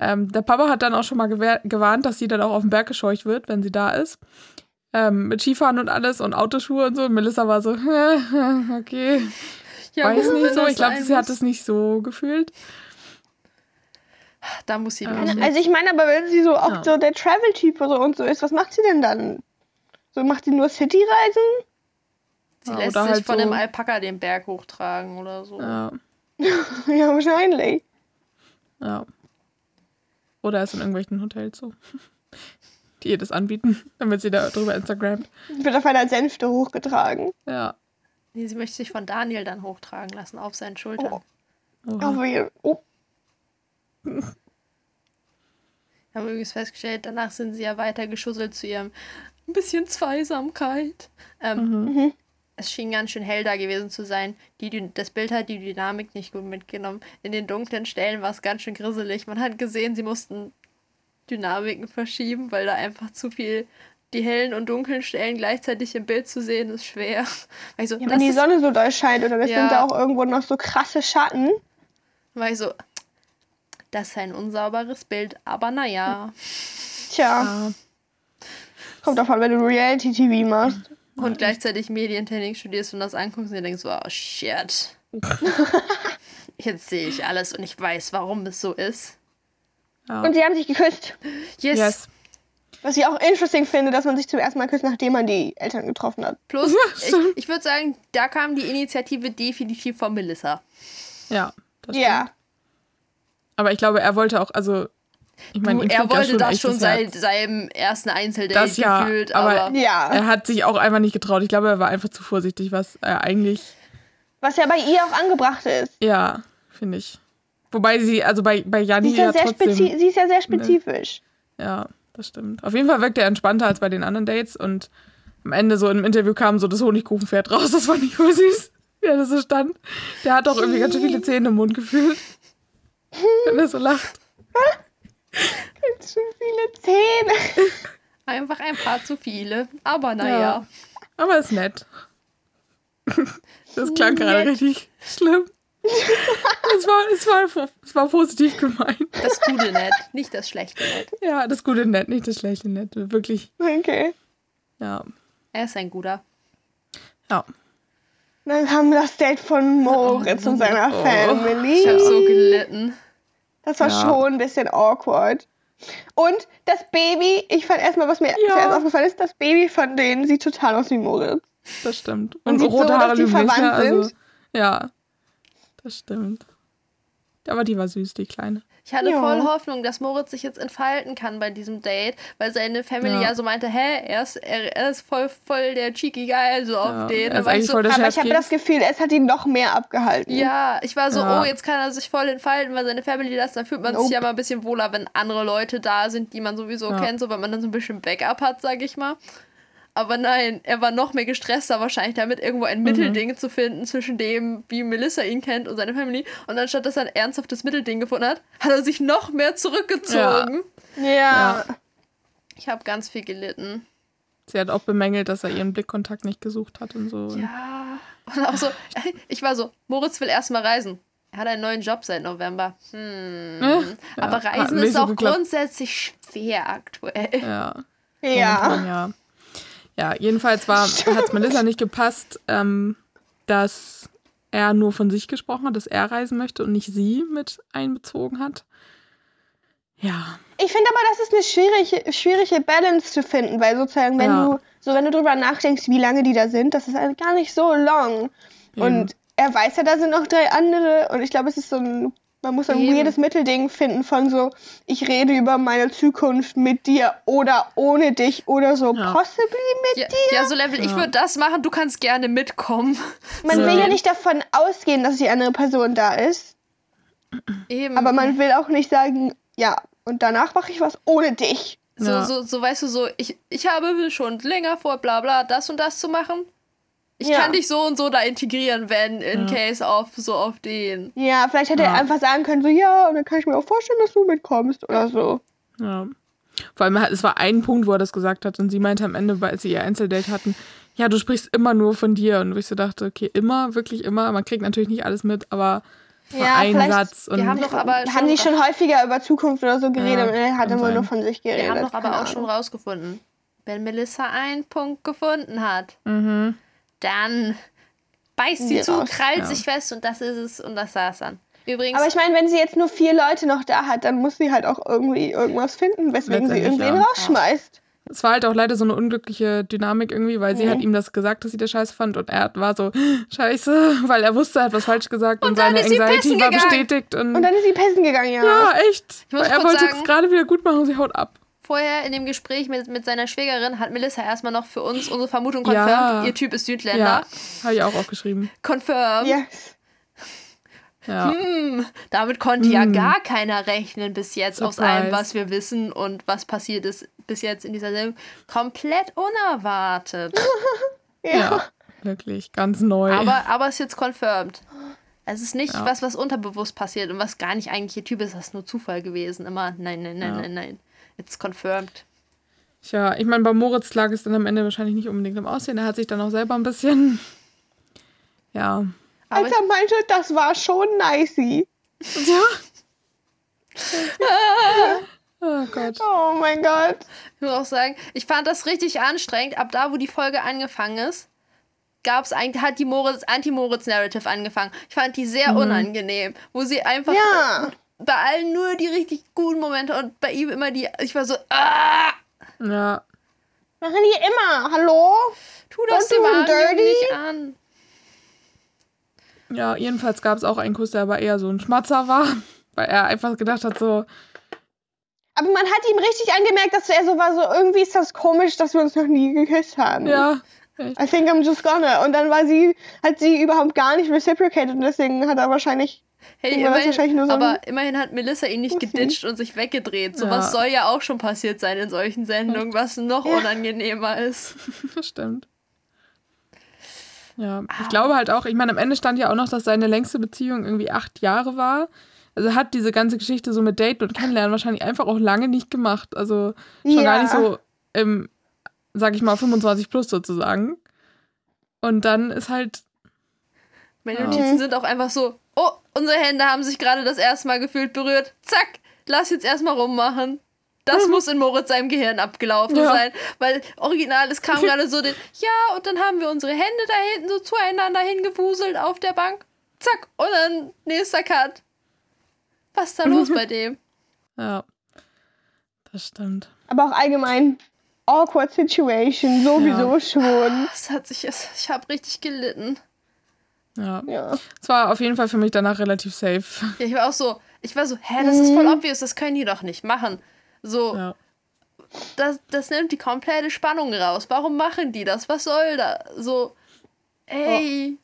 Ähm, der Papa hat dann auch schon mal gewarnt, dass sie dann auch auf den Berg gescheucht wird, wenn sie da ist. Ähm, mit Skifahren und alles und Autoschuhe und so. Und Melissa war so, okay, Ja, weiß nicht so. Ich glaube, sie hat es nicht so gefühlt. Da muss sie Ähm. Also ich meine, aber wenn sie so auch Ja. so der Travel-Typ so und so ist, was macht sie denn dann? So macht sie nur City-Reisen? Sie Ja, lässt sich halt von so- dem Alpaka den Berg hochtragen oder so. Ja, ja, wahrscheinlich. ja. Oder ist in irgendwelchen Hotels so. Die ihr das anbieten, damit sie da drüber Instagramt. Wird auf einer Sänfte hochgetragen. Ja. Nee, sie möchte sich von Daniel dann hochtragen lassen auf seinen Schultern. Oh. Aber ihr- oh, Wir haben übrigens festgestellt, danach sind sie ja weiter geschusselt zu ihrem ein bisschen Zweisamkeit. Ähm, mhm. Es schien ganz schön hell da gewesen zu sein. Die, das Bild hat die Dynamik nicht gut mitgenommen. In den dunklen Stellen war es ganz schön grisselig. Man hat gesehen, sie mussten Dynamiken verschieben, weil da einfach zu viel die hellen und dunklen Stellen gleichzeitig im Bild zu sehen, ist schwer. Also, ja, wenn die Sonne so doll scheint oder es Ja. sind da auch irgendwo noch so krasse Schatten. ich so, das ist ein unsauberes Bild, aber naja. Tja, Ja. kommt davon, wenn du Reality-TV machst. Und gleichzeitig Medientechnik studierst und das anguckst und dir denkst, oh shit. Jetzt sehe ich alles und ich weiß, warum es so ist. Ja. Und sie haben sich geküsst. Yes. Yes. Was ich auch interesting finde, dass man sich zum ersten Mal küsst, nachdem man die Eltern getroffen hat. Plus, ich, ich würde sagen, da kam die Initiative definitiv von Melissa. Ja. Das Ja. stimmt. Aber ich glaube, er wollte auch, also, ich meine, er wollte das schon seit seinem ersten Einzeldate Das ja, gefühlt, aber- aber, Ja. Er hat sich auch einfach nicht getraut. Ich glaube, er war einfach zu vorsichtig, was er eigentlich, Was ja bei ihr auch angebracht ist. ja, finde ich. Wobei sie, also bei, bei Sie Janni ist ja, ja sehr, trotzdem, spezi sie ist ja sehr spezifisch. ja, das stimmt. Auf jeden Fall wirkt er entspannter als bei den anderen Dates und am Ende so im Interview kam so das Honigkuchenpferd raus. Das fand ich voll süß, wie er das so stand. Der hat auch irgendwie ganz schön viele Zähne im Mund gefühlt. Wenn er so lacht. Ganz schön viele Zähne. einfach ein paar zu viele. Aber naja. Ja. Aber ist nett. Das klang gerade richtig schlimm. Es war, es, war, es war positiv gemeint. Das gute Nett, nicht das schlechte Nett. Ja, das gute Nett, nicht das schlechte Nett. Wirklich, Okay. ja. Er ist ein guter. Ja. Dann kam das Date von Moritz und seiner Oh. Family. Ich habe so gelitten. Das war Ja. schon ein bisschen awkward. Und das Baby, ich fand erstmal, was mir Ja. zuerst aufgefallen ist, das Baby von denen sieht total aus wie Moritz. Das stimmt. Und sieht rote so, Haare dass die verwandt Also, sind. ja, das stimmt. Aber die war süß, die Kleine. Ich hatte Ja. voll Hoffnung, dass Moritz sich jetzt entfalten kann bei diesem Date, weil seine Family Ja. ja, so meinte, hä, er ist, er, er ist voll, voll der cheeky Guy, so auf Ja, den. er war ich eigentlich so, Aber ich habe das Gefühl, es hat ihn noch mehr abgehalten. ja, ich war so, Ja. oh, jetzt kann er sich voll entfalten, weil seine Family das, dann fühlt man Nope. sich ja mal ein bisschen wohler, wenn andere Leute da sind, die man sowieso Ja. kennt, so weil man dann so ein bisschen Backup hat, sag ich mal. Aber nein, er war noch mehr gestresster wahrscheinlich damit, irgendwo ein Mittelding zu finden zwischen dem, wie Melissa ihn kennt und seine Family. Und anstatt dass er ein ernsthaftes Mittelding gefunden hat, hat er sich noch mehr zurückgezogen. Ja. Ja. Ich habe ganz viel gelitten. Sie hat auch bemängelt, dass er ihren Blickkontakt nicht gesucht hat und so. Ja. Und auch so, ich war so, Moritz will erstmal reisen. Er hat einen neuen Job seit November. Hm. Ja, Aber Reisen ist so auch geklappt. grundsätzlich schwer aktuell. Ja. Ja. Momentan, ja. Ja, jedenfalls war, hat es Melissa nicht gepasst, ähm, dass er nur von sich gesprochen hat, dass er reisen möchte und nicht sie mit einbezogen hat. Ja, Ich finde aber, das ist eine schwierige, schwierige Balance zu finden, weil sozusagen, wenn Ja. du, so wenn du drüber nachdenkst, wie lange die da sind, das ist halt gar nicht so long. Und er weiß ja, da sind noch drei andere und ich glaube, es ist so ein, man muss so ein Eben. weirdes Mittelding finden von so, ich rede über meine Zukunft mit dir oder ohne dich oder so Ja. possibly mit Ja, dir. ja, so Level, ich Ja. würde das machen, du kannst gerne mitkommen. Man so. will ja nicht davon ausgehen, dass die andere Person da ist, Eben. aber man will auch nicht sagen, ja, und danach mache ich was ohne dich. so, Ja. so, so, weißt du, so, ich, ich habe schon länger vor, bla bla, das und das zu machen. Ich Ja. kann dich so und so da integrieren, wenn in Ja. case auf so auf den. Ja, vielleicht hätte Ja. er einfach sagen können, so, ja, und dann kann ich mir auch vorstellen, dass du mitkommst oder so. ja. Vor allem, es war ein Punkt, wo er das gesagt hat und sie meinte am Ende, als sie ihr Einzeldate hatten, ja, du sprichst immer nur von dir. Und wo ich so dachte, okay, immer, wirklich immer. Man kriegt natürlich nicht alles mit, aber Ja, ein vielleicht- Satz. Und Wir haben doch aber Haben die schon häufiger über Zukunft oder so geredet Ja, und er hat immer sein. nur von sich geredet. Wir haben doch aber auch schon rausgefunden, wenn Melissa einen Punkt gefunden hat, mhm. Dann beißt sie Sie zu, raus. krallt Ja. sich fest und das ist es und das saß dann. Übrigens, Aber ich meine, wenn sie jetzt nur vier Leute noch da hat, dann muss sie halt auch irgendwie irgendwas finden, weswegen sie irgendwen ja. rausschmeißt. Es war halt auch leider so eine unglückliche Dynamik irgendwie, weil sie Mhm. hat ihm das gesagt, dass sie das scheiße fand und er war so, scheiße, weil er wusste, er hat was falsch gesagt und, Und dann seine ist sie Anxiety pissen war gegangen. bestätigt und, Und dann ist sie pessen gegangen, ja. ja, echt. Er wollte sagen- es gerade wieder gut machen und sie haut ab. Vorher in dem Gespräch mit, mit seiner Schwägerin hat Melissa erstmal noch für uns unsere Vermutung Ja. confirmed. Ihr Typ ist Südländer. Ja, habe ich auch aufgeschrieben. Confirmed. Yes. Ja. Hm, damit konnte ja Hm. gar keiner rechnen bis jetzt aus allem, Surprise. was wir wissen und was passiert ist bis jetzt in dieser Sendung. Komplett unerwartet. ja, wirklich, ganz neu. aber, aber ist jetzt confirmed. Es ist nicht Ja. was, was unterbewusst passiert und was gar nicht eigentlich ihr Typ ist. Das ist nur Zufall gewesen. Immer, nein, nein, nein, Ja. nein, nein. It's confirmed. Tja, ich meine, bei Moritz lag es dann am Ende wahrscheinlich nicht unbedingt im Aussehen. Er hat sich dann auch selber ein bisschen, ja, Aber Als er meinte, das war schon nicey. ja. oh Gott. Oh mein Gott. Ich muss auch sagen, ich fand das richtig anstrengend. Ab da, wo die Folge angefangen ist, gab's eigentlich, hat die Moritz, Anti-Moritz-Narrative angefangen. Ich fand die sehr unangenehm, wo sie einfach Ja. Bei allen nur die richtig guten Momente und bei ihm immer die, ich war so, ah, Ja, Machen die immer. Hallo? tu das Don't dem dirty. nicht an. ja, jedenfalls gab es auch einen Kuss, der aber eher so ein Schmatzer war, weil er einfach gedacht hat, so, Aber man hat ihm richtig angemerkt, dass er so war, so irgendwie ist das komisch, dass wir uns noch nie geküsst haben. ja, I think I'm just gonna. Und dann war sie, hat sie überhaupt gar nicht reciprocated und deswegen hat er wahrscheinlich. Hey, Ja, immerhin, wahrscheinlich nur so ein aber immerhin hat Melissa ihn nicht Pussy. geditcht und sich weggedreht. Ja. Sowas soll ja auch schon passiert sein in solchen Sendungen, was noch Ja. unangenehmer ist. das stimmt. Ja, ich glaube halt auch, ich meine, am Ende stand ja auch noch, dass seine längste Beziehung irgendwie acht Jahre war. Also er hat diese ganze Geschichte so mit Daten und Kennenlernen wahrscheinlich einfach auch lange nicht gemacht. Also schon Ja. gar nicht so im, sag ich mal, 25 plus sozusagen. Und dann ist halt, Meine Ja. Notizen sind auch einfach so, oh, unsere Hände haben sich gerade das erste Mal gefühlt berührt. Zack, lass jetzt erstmal rummachen. Das muss in Moritz seinem Gehirn abgelaufen Ja. sein. Weil original, es kam gerade so den, ja, und dann haben wir unsere Hände da hinten so zueinander hingewuselt auf der Bank. Zack, und dann nächster Cut. Was ist da los bei dem? ja, das stimmt. Aber auch allgemein awkward situation, sowieso schon. Das hat sich, es- ich habe richtig gelitten. Ja. Ja. Es war auf jeden Fall für mich danach relativ safe. Ja, ich war auch so, ich war so, hä, das ist voll obvious, das können die doch nicht machen. So, Ja. das, das nimmt die komplette Spannung raus. Warum machen die das? Was soll da? So, ey,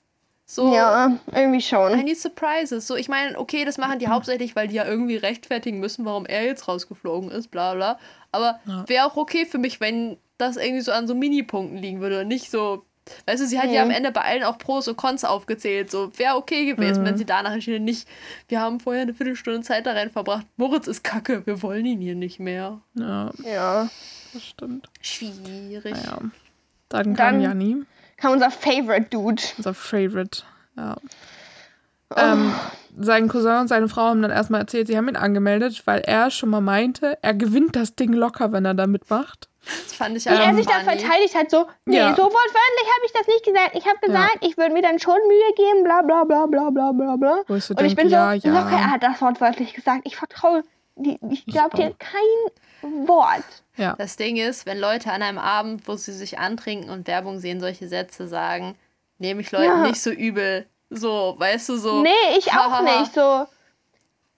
so, Ja, irgendwie I schon. need surprises. So, ich meine, okay, das machen die hauptsächlich, weil die ja irgendwie rechtfertigen müssen, warum er jetzt rausgeflogen ist, bla bla. Aber Ja. wäre auch okay für mich, wenn das irgendwie so an so Minipunkten liegen würde und nicht so. Weißt du, sie hat ja am Mhm. Ende bei allen auch Pros und Cons aufgezählt. So, wäre okay gewesen, Mhm. wenn sie danach entschieden nicht. Wir haben vorher eine Viertelstunde Zeit da rein verbracht. Moritz ist kacke, wir wollen ihn hier nicht mehr. Ja, Ja. das stimmt. Schwierig. Naja. Dann kam Dann- Janni, Kam unser Favorite Dude. unser Favorite. Ja. Oh. Ähm, sein Cousin und seine Frau haben dann erstmal erzählt, sie haben ihn angemeldet, weil er schon mal meinte, er gewinnt das Ding locker, wenn er da mitmacht. Das fand ich Wie auch er sich da funny. verteidigt hat, so, nee, Ja. so wortwörtlich habe ich das nicht gesagt. Ich habe gesagt, ich würde mir dann schon Mühe geben, bla bla bla bla bla bla bla. Und ich denke, bin so, ja, ja. locker, er hat das wortwörtlich gesagt. Ich vertraue, die- ich glaube dir kein Wort. ja. Das Ding ist, wenn Leute an einem Abend, wo sie sich antrinken und Werbung sehen, solche Sätze sagen, nehme ich Leuten Ja. nicht so übel. So, weißt du, so. Nee, ich auch nicht. So,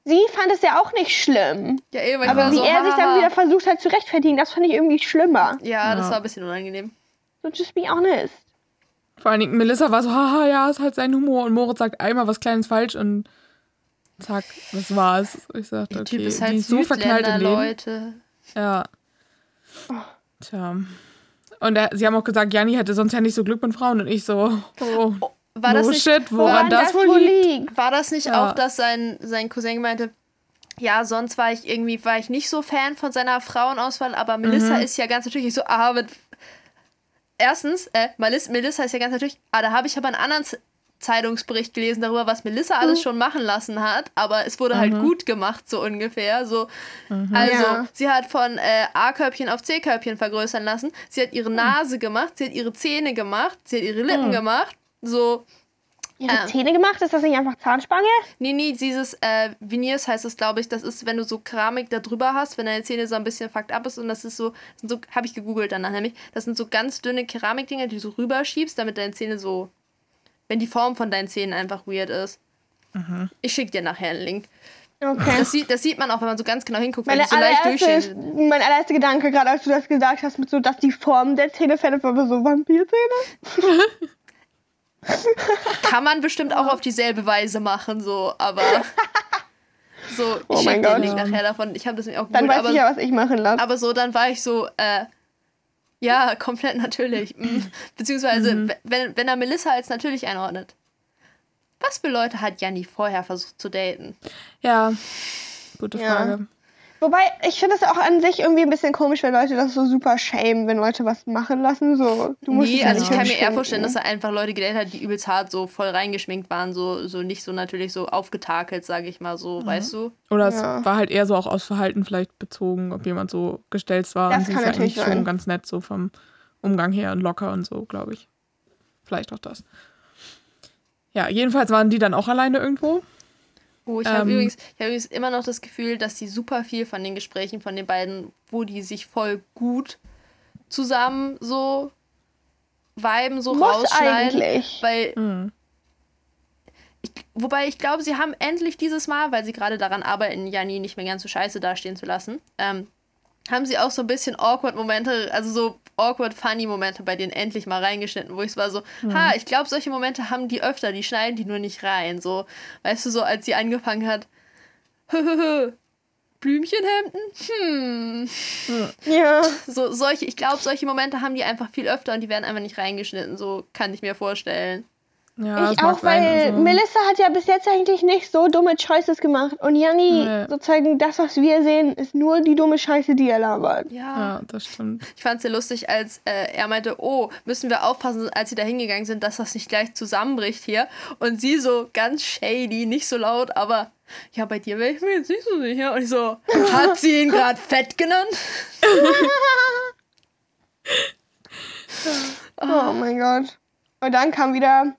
sie fand es ja auch nicht schlimm. Ja, eben, ich Aber war wie so, er sich dann wieder versucht hat zu rechtfertigen, das fand ich irgendwie schlimmer. Ja, das war ein bisschen unangenehm. So, just be honest. Vor allen Dingen, Melissa war so, haha, ja, ist halt sein Humor. Und Moritz sagt einmal was Kleines falsch und zack, das war's. Ich sagte, Der okay, Typ ist halt die ist so verknallt im Leben. Leute. Ja. Tja. Und er, sie haben auch gesagt, Janni hätte sonst ja nicht so Glück mit Frauen. Und ich so, oh, War no das nicht, shit, woran Woran das wohl liegt? war das nicht Ja. auch, dass sein, sein Cousin meinte, ja, sonst war ich irgendwie, war ich nicht so Fan von seiner Frauenauswahl, aber Melissa Mhm. ist ja ganz natürlich Ich so, ah, mit, erstens, äh, Melis- Melissa ist ja ganz natürlich, ah, da habe ich aber einen anderen Z- Zeitungsbericht gelesen darüber, was Melissa alles schon machen lassen hat, aber es wurde halt gut gemacht, so ungefähr. So, Also, Ja. sie hat von äh, A-Körbchen auf C-Körbchen vergrößern lassen. Sie hat ihre Nase gemacht, sie hat ihre Zähne gemacht, sie hat ihre Lippen gemacht. So, Ihre Ähm. Zähne gemacht? Ist das nicht einfach Zahnspange? Nee, nee, dieses äh, Veneers heißt es, glaube ich, das ist, wenn du so Keramik da drüber hast, wenn deine Zähne so ein bisschen fucked up ist und das ist so, das sind so habe ich gegoogelt danach nämlich, das sind so ganz dünne Keramikdinger, die du rüberschiebst, damit deine Zähne so, wenn die Form von deinen Zähnen einfach weird ist. Ich schicke dir nachher einen Link. Okay. Das sieht, das sieht man auch, wenn man so ganz genau hinguckt, weil Meine die so leicht durchschälen. mein allererster Gedanke, gerade als du das gesagt hast, mit so, dass die Form der Zähne verändert war so Vampirzähne. Kann man bestimmt auch auf dieselbe Weise machen, so, aber so, ich Oh schicke mein Gott. den Link nachher davon. Ich habe das mir auch Dann gegoogelt, weiß aber ich ja, was ich machen lasse. Aber so, dann war ich so, äh, ja, komplett natürlich. Mm. Beziehungsweise, Mhm. wenn, wenn er Melissa als natürlich einordnet. Was für Leute hat Janni vorher versucht zu daten? Ja, gute Ja. Wobei, ich finde es auch an sich irgendwie ein bisschen komisch, wenn Leute das so super shame, wenn Leute was machen lassen. So, du musst es nee, ja also nicht ich kann mir eher vorstellen, dass er einfach Leute gedatet hat, die übelst hart so voll reingeschminkt waren, so, so nicht so natürlich so aufgetakelt, sage ich mal so, weißt du? Oder es Ja. war halt eher so auch aus Verhalten vielleicht bezogen, ob jemand so gestellt war. Das und sie kann ist ja natürlich eigentlich sein. schon ganz nett so vom Umgang her und locker und so, glaube ich. Vielleicht auch das. Ja, jedenfalls waren die dann auch alleine irgendwo. Oh, ich habe Ähm. übrigens, ich hab übrigens immer noch das Gefühl, dass die super viel von den Gesprächen von den beiden, wo die sich voll gut zusammen so viben, so rausschneiden. eigentlich. Weil Mhm. Wobei ich glaube, sie haben endlich dieses Mal, weil sie gerade daran arbeiten, Janni nicht mehr ganz so scheiße dastehen zu lassen, ähm, haben sie auch so ein bisschen awkward Momente, also so awkward funny Momente bei denen endlich mal reingeschnitten, wo ich es war so, ha, ich glaube, solche Momente haben die öfter, die schneiden die nur nicht rein. So, weißt du, so als sie angefangen hat, Blümchenhemden? Hm. Ja. So, solche, ich glaube, solche Momente haben die einfach viel öfter und die werden einfach nicht reingeschnitten. So kann ich mir vorstellen. Ja, ich auch, weil also- Melissa hat ja bis jetzt eigentlich nicht so dumme Choices gemacht. Und Janni, Nee. sozusagen, das, was wir sehen, ist nur die dumme Scheiße, die er labert. Ja. Ja, das stimmt. Ich fand es sehr lustig, als äh, er meinte, oh, müssen wir aufpassen, als sie da hingegangen sind, dass das nicht gleich zusammenbricht hier. Und sie so ganz shady, nicht so laut, aber ja, bei dir wäre ich mir jetzt nicht so sicher. Und ich so, hat sie ihn gerade fett genannt? Oh mein Gott. Und dann kam wieder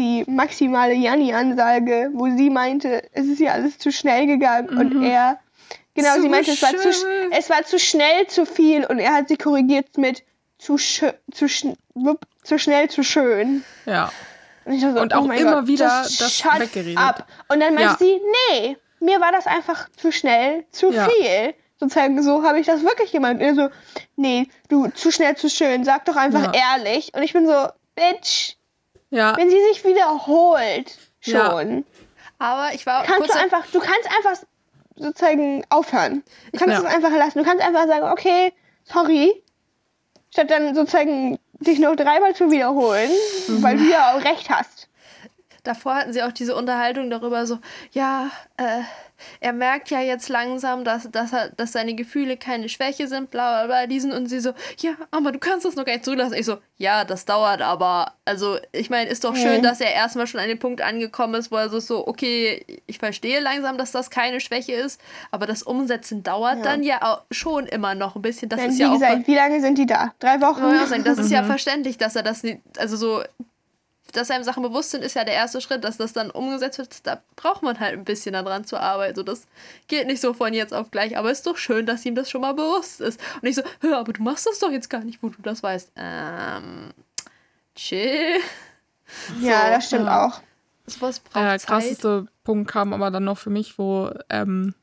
die maximale Janni-Ansage, wo sie meinte, es ist ja alles zu schnell gegangen. Und er, genau, Zu sie meinte, es war, zu, es war zu schnell zu viel. Und er hat sie korrigiert mit zu, zu, schn wupp, zu schnell zu schön. Ja. Und, so, Und oh auch mein immer Gott, wieder das shut weggeredet. Up. Und dann meinte Ja. sie, nee, mir war das einfach zu schnell, zu Ja. viel. Sozusagen, so habe ich das wirklich gemeint. Und so, nee, du, zu schnell, zu schön, sag doch einfach Ja. ehrlich. Und ich bin so, Bitch, Ja, wenn sie sich wiederholt Ja. schon, Aber ich war kannst kurz du einfach, du kannst einfach sozusagen aufhören. Du kannst Ja. es einfach lassen. Du kannst einfach sagen, okay, sorry. Statt dann sozusagen dich noch dreimal zu wiederholen, Mhm. weil du ja auch recht hast. davor hatten sie auch diese Unterhaltung darüber, so, ja, äh, er merkt ja jetzt langsam, dass, dass, er, dass seine Gefühle keine Schwäche sind, bla bla bla, diesen und sie so, ja, aber du kannst das noch gar nicht zulassen. Ich so, ja, das dauert aber. Also, ich meine, ist doch schön, Mhm. dass er erstmal schon an den Punkt angekommen ist, wo er so, so, okay, ich verstehe langsam, dass das keine Schwäche ist, aber das Umsetzen dauert Ja. dann ja auch schon immer noch ein bisschen. Das Denn ist wie ja auch. gesagt, wie lange sind die da? Drei Wochen? Ja, das ist ja verständlich, dass er das nicht, also so, dass einem Sachen bewusst sind, ist ja der erste Schritt, dass das dann umgesetzt wird. Da braucht man halt ein bisschen daran zu arbeiten. So, das geht nicht so von jetzt auf gleich, aber ist doch schön, dass ihm das schon mal bewusst ist. Und ich so, hör, aber du machst das doch jetzt gar nicht, wo du das weißt. Ähm, chill. Ja, So, das stimmt ja. auch. Sowas braucht Der Zeit. krasseste Punkt kam aber dann noch für mich, wo ähm,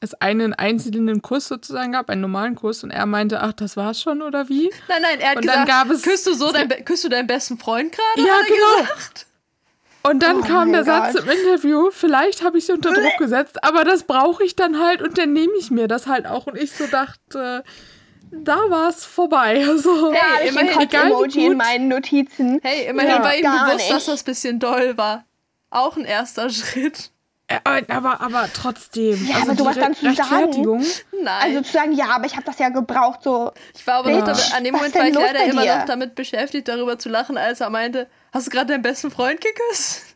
es einen einzelnen Kuss sozusagen gab, einen normalen Kuss, und er meinte, ach, das war's schon oder wie? Nein, nein, er hat Und dann gesagt, gab es- küsst du so dein, küsst du deinen besten Freund gerade? Ja, hat er genau. gesagt. Und dann Oh kam der mein Satz Gott. im Interview, vielleicht habe ich sie unter Druck gesetzt, aber das brauche ich dann halt und dann nehme ich mir das halt auch. Und ich so dachte, da war es vorbei. Also, habe ich immerhin, wie Kotz-Emoji in meinen Notizen. Hey, immerhin Ja, war ihm bewusst, dass nicht. das ein bisschen doll war. Auch ein erster Schritt. Äh, aber, aber trotzdem. Ja, also aber sowas die dann zu sagen? Nein. Also zu sagen, ja, aber ich habe das ja gebraucht, so. ich war aber noch Bitch, damit, an dem was Moment war ich leider immer noch damit beschäftigt, darüber zu lachen, als er meinte, hast du gerade deinen besten Freund geküsst?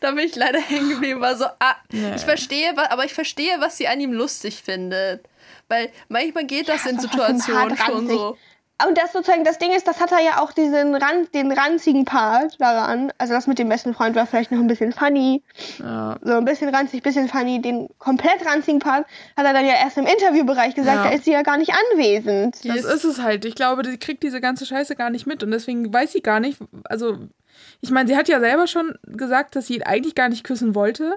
Da bin ich leider hängen geblieben, war so, ah, Nee. ich verstehe, aber ich verstehe, was sie an ihm lustig findet. Weil manchmal geht das Ja, in Situationen schon so. Und das sozusagen, das Ding ist, das hat er ja auch diesen Ran den ranzigen Part daran. Also das mit dem besten Freund war vielleicht noch ein bisschen funny. Ja. So ein bisschen ranzig, bisschen funny. Den komplett ranzigen Part hat er dann ja erst im Interviewbereich gesagt, Ja. da ist sie ja gar nicht anwesend. Die Das ist- ist es halt. Ich glaube, die kriegt diese ganze Scheiße gar nicht mit und deswegen weiß sie gar nicht. Also, ich meine, sie hat ja selber schon gesagt, dass sie ihn eigentlich gar nicht küssen wollte.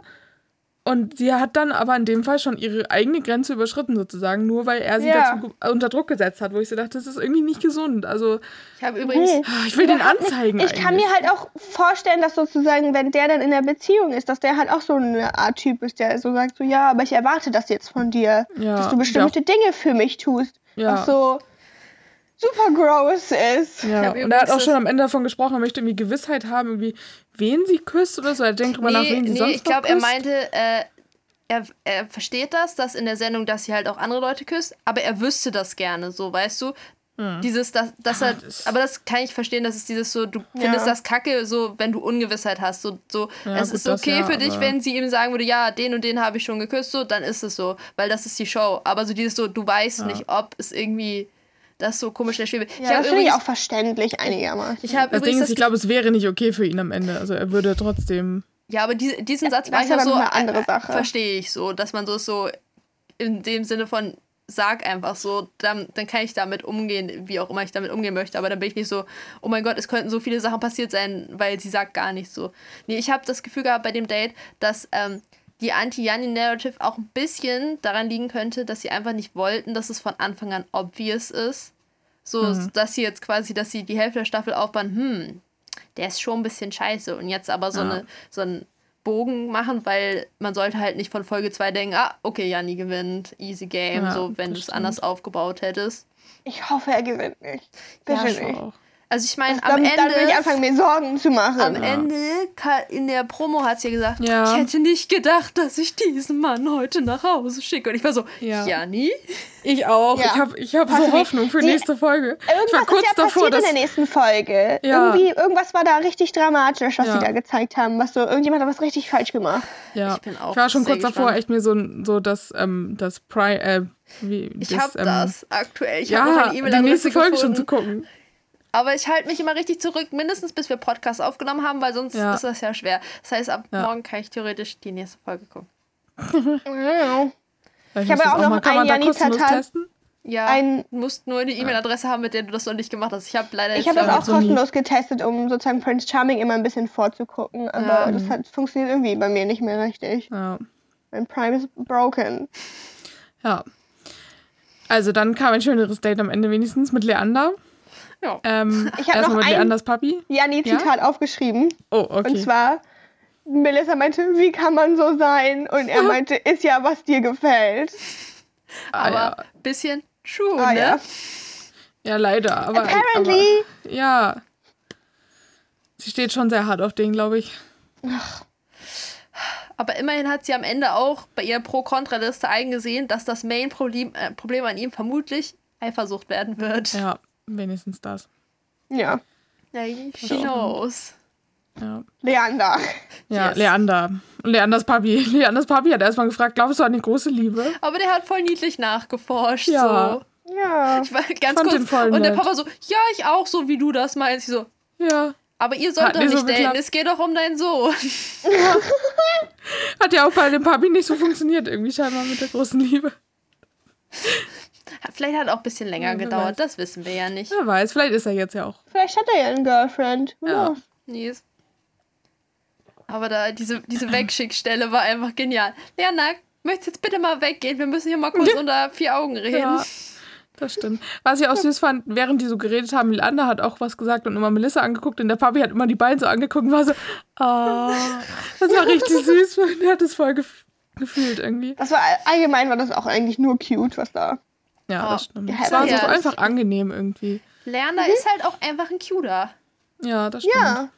Und sie hat dann aber in dem Fall schon ihre eigene Grenze überschritten, sozusagen, nur weil er sie Ja. dazu unter Druck gesetzt hat, wo ich so dachte, das ist irgendwie nicht gesund. Also, Ich habe übrigens, Nee. ich will den anzeigen. Ich kann eigentlich. mir halt auch vorstellen, dass sozusagen, wenn der dann in der Beziehung ist, dass der halt auch so eine Art Typ ist, der so sagt, so ja, aber ich erwarte das jetzt von dir, Ja, dass du bestimmte Dinge für mich tust, Ja. was so super gross ist. Ja, und er hat auch schon das- am Ende davon gesprochen, er möchte irgendwie Gewissheit haben, irgendwie, wen sie küsst oder so. Er denkt drüber nach, nee, wen sie nee, sonst ich glaube, er meinte, äh, er, er versteht das, dass in der Sendung, dass sie halt auch andere Leute küsst, aber er wüsste das gerne, so, weißt du? Dieses, dass, dass er, das- aber das kann ich verstehen, dass es dieses so, du findest Ja. das kacke, so, wenn du Ungewissheit hast, so, so, Ja, es gut, ist das okay ja, für dich, wenn sie ihm sagen würde, ja, den und den habe ich schon geküsst, so, dann ist es so, weil das ist die Show, aber so dieses so, du weißt nicht, ob es irgendwie, das so komisch der Schwebe. Ja, das finde ich auch verständlich einigermaßen. ich habe Das Ding übrigens ist, ich glaube, es wäre nicht okay für ihn am Ende. Also er würde trotzdem. Ja, aber die, diesen Satz das war ich so, eine andere äh, Sache. verstehe ich so, dass man so ist so in dem Sinne von sag einfach so, dann, dann kann ich damit umgehen, wie auch immer ich damit umgehen möchte, aber dann bin ich nicht so, oh mein Gott, es könnten so viele Sachen passiert sein, weil sie sagt gar nicht so. Nee, ich habe das Gefühl gehabt bei dem Date, dass ähm, die Anti-Yanni-Narrative auch ein bisschen daran liegen könnte, dass sie einfach nicht wollten, dass es von Anfang an obvious ist. So, Mhm. dass sie jetzt quasi, dass sie die Hälfte der Staffel aufbauen, hm, der ist schon ein bisschen scheiße und jetzt aber so, Ja. eine, so einen Bogen machen, weil man sollte halt nicht von Folge 2 denken, ah, okay, Janni gewinnt, easy game, Ja, so wenn du das es anders aufgebaut hättest. Ich hoffe, er gewinnt nicht. Bitte Ja, nicht. Auch. Also ich meine, am dann will ich Ende, anfangen, mir Sorgen zu machen. am Ende, ka- in der Promo hat sie ja gesagt, Ja. ich hätte nicht gedacht, dass ich diesen Mann heute nach Hause schicke. Und ich war so, Ja. Janni? Ich auch. Ja. Ich habe ich hab so die- Hoffnung für die- nächste Folge. ich war Irgendwas kurz ist ja davor, passiert dass. in der nächsten Folge. Ja. Irgendwie, irgendwas war da richtig dramatisch, was Ja. sie da gezeigt haben. Was so, irgendjemand hat was richtig falsch gemacht. Ja. Ich bin auch ich war schon kurz davor, gespannt. echt mir so, so das, ähm, das Pri äh, wie, Ich das, habe ähm, das aktuell. Ich habe noch Ja, eine die E-Mail-Adresse nächste Folge gefunden. schon zu gucken. Aber ich halte mich immer richtig zurück, mindestens bis wir Podcast aufgenommen haben, weil sonst Ja. ist das ja schwer. Das heißt, ab Ja. morgen kann ich theoretisch die nächste Folge gucken. Ich habe das auch noch mal, ein testen? Ja, Ein- du musst nur eine E-Mail-Adresse haben, mit der du das noch nicht gemacht hast. Ich habe leider Ich jetzt habe das auch so nie. kostenlos getestet, um sozusagen Prince Charming immer ein bisschen vorzugucken. Aber Ja. das hat, funktioniert irgendwie bei mir nicht mehr richtig. Ja. Mein Prime ist broken. ja. Also dann kam ein schöneres Date am Ende wenigstens mit Leander. Ja. Ähm, Ich hab erstmal noch mit ein- Leanders Papi. Janni-Zitat aufgeschrieben. Oh, okay. Und zwar, Melissa meinte, wie kann man so sein? Und er meinte, ist ja, was dir gefällt. ah, Aber ja. bisschen true, Ah, ne? ja. ja, leider. Aber, Apparently. Aber, ja. Sie steht schon sehr hart auf den, glaube ich. Aber immerhin hat sie am Ende auch bei ihrer Pro-Kontra-Liste eingesehen, dass das Main-Problem äh, Problem an ihm vermutlich Eifersucht werden wird. Ja, wenigstens das. Ja, Ja, she knows. Ja, Leander. ja Yes. Leander. Und Leanders Papi. Leanders Papi hat erstmal gefragt, glaubst du an die große Liebe? Aber der hat voll niedlich nachgeforscht. Ja. So. Ja. Ich war ganz fand den kurz. voll Und der nett. Papa so, ja, ich auch, so wie du das meinst. Ich so, Ja. aber ihr sollt Hat doch nicht so daten, es geht doch um deinen Sohn. Hat ja auch bei dem Papi nicht so funktioniert, irgendwie scheinbar mit der großen Liebe. Vielleicht hat auch ein bisschen länger Ja, gedauert, weiß. das wissen wir ja nicht. Wer weiß, vielleicht ist er jetzt ja auch. Vielleicht hat er ja einen Girlfriend. Ja. Nee. Aber da, diese, diese Wegschickstelle war einfach genial. Leander, möchtest jetzt bitte mal weggehen? Wir müssen hier mal kurz unter vier Augen reden. Ja, das stimmt. Was ich auch süß fand, während die so geredet haben, Leander hat auch was gesagt und immer Melissa angeguckt und der Papi hat immer die beiden so angeguckt und war so, ah, das war richtig süß. Der hat es voll gef gefühlt irgendwie. Das war allgemein war das auch eigentlich nur cute, was da. Ja, Oh, das stimmt. ja, Es war so herrlich. einfach angenehm irgendwie. Leander ist halt auch einfach ein Cuter. Ja, das stimmt. Ja.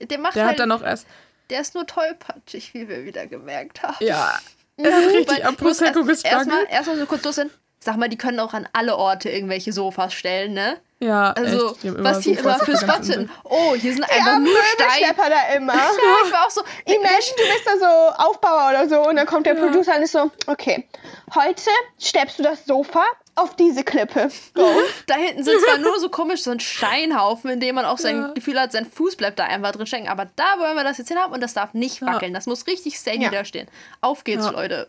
Der macht Der halt. hat dann auch erst, der ist nur tollpatschig, wie wir wieder gemerkt haben. Ja. Hat richtig am Prosecco erst- Erstmal erst so kurz los sind. Sag mal, die können auch an alle Orte irgendwelche Sofas stellen, ne? Ja, Also, echt. Was die Sofas immer für Spots sind. Oh, hier sind Ja, einfach nur Steine. Da immer. Ja, ich war auch so. Imagine, du bist da so Aufbauer oder so und dann kommt der Producer und ist so, okay, heute steppst du das Sofa auf diese Klippe. Go. Da hinten sind zwar nur so komisch so ein Steinhaufen, in dem man auch sein Ja. Gefühl hat, sein Fuß bleibt da einfach drin stecken. Aber da wollen wir das jetzt hin haben und das darf nicht Ja. wackeln. Das muss richtig steady Ja. da stehen. Auf geht's, Ja. Leute.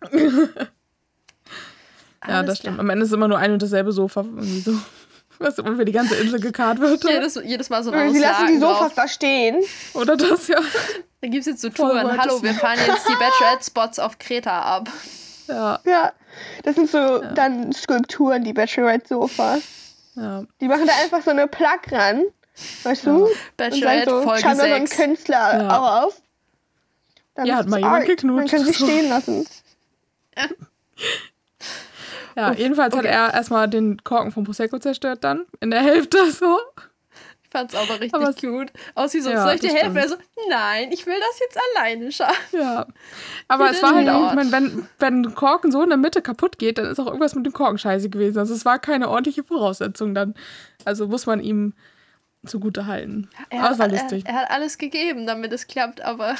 Ja, das stimmt. Am Ende ist immer nur ein und dasselbe Sofa. Irgendwie so. Was immer für die ganze Insel gekarrt wird. Jedes, jedes Mal so ein Sie lassen die Sofas drauf. da stehen. Oder das, ja. Dann gibt es jetzt so Touren. Hallo, wir fahren jetzt die Bachelorette-Spots auf Kreta ab. Ja, Ja, das sind so dann Skulpturen, die Bachelorette-Sofas. ja. Die machen da einfach so eine Plug ran, weißt du? Bachelorette und dann so, Folge schauen da so ein 6. Künstler Ja. auch auf. Dann Ja, ist hat mal es jemand Art. geknutscht. Man kann sich So. stehen lassen. Ja, jedenfalls hat okay. er erstmal den Korken vom Prosecco zerstört dann. In der Hälfte so. Ich fand's aber richtig Aber cute. Aussieht so, Ja, soll ich dir helfen? Er so, nein, ich will das jetzt alleine schaffen. Ja. Aber es war halt auch, ich meine, wenn, wenn ein Korken so in der Mitte kaputt geht, dann ist auch irgendwas mit dem Korken scheiße gewesen. Also es war keine ordentliche Voraussetzung dann. Also muss man ihm zugute halten. Aber es war lustig. Er, er hat alles gegeben, damit es klappt, aber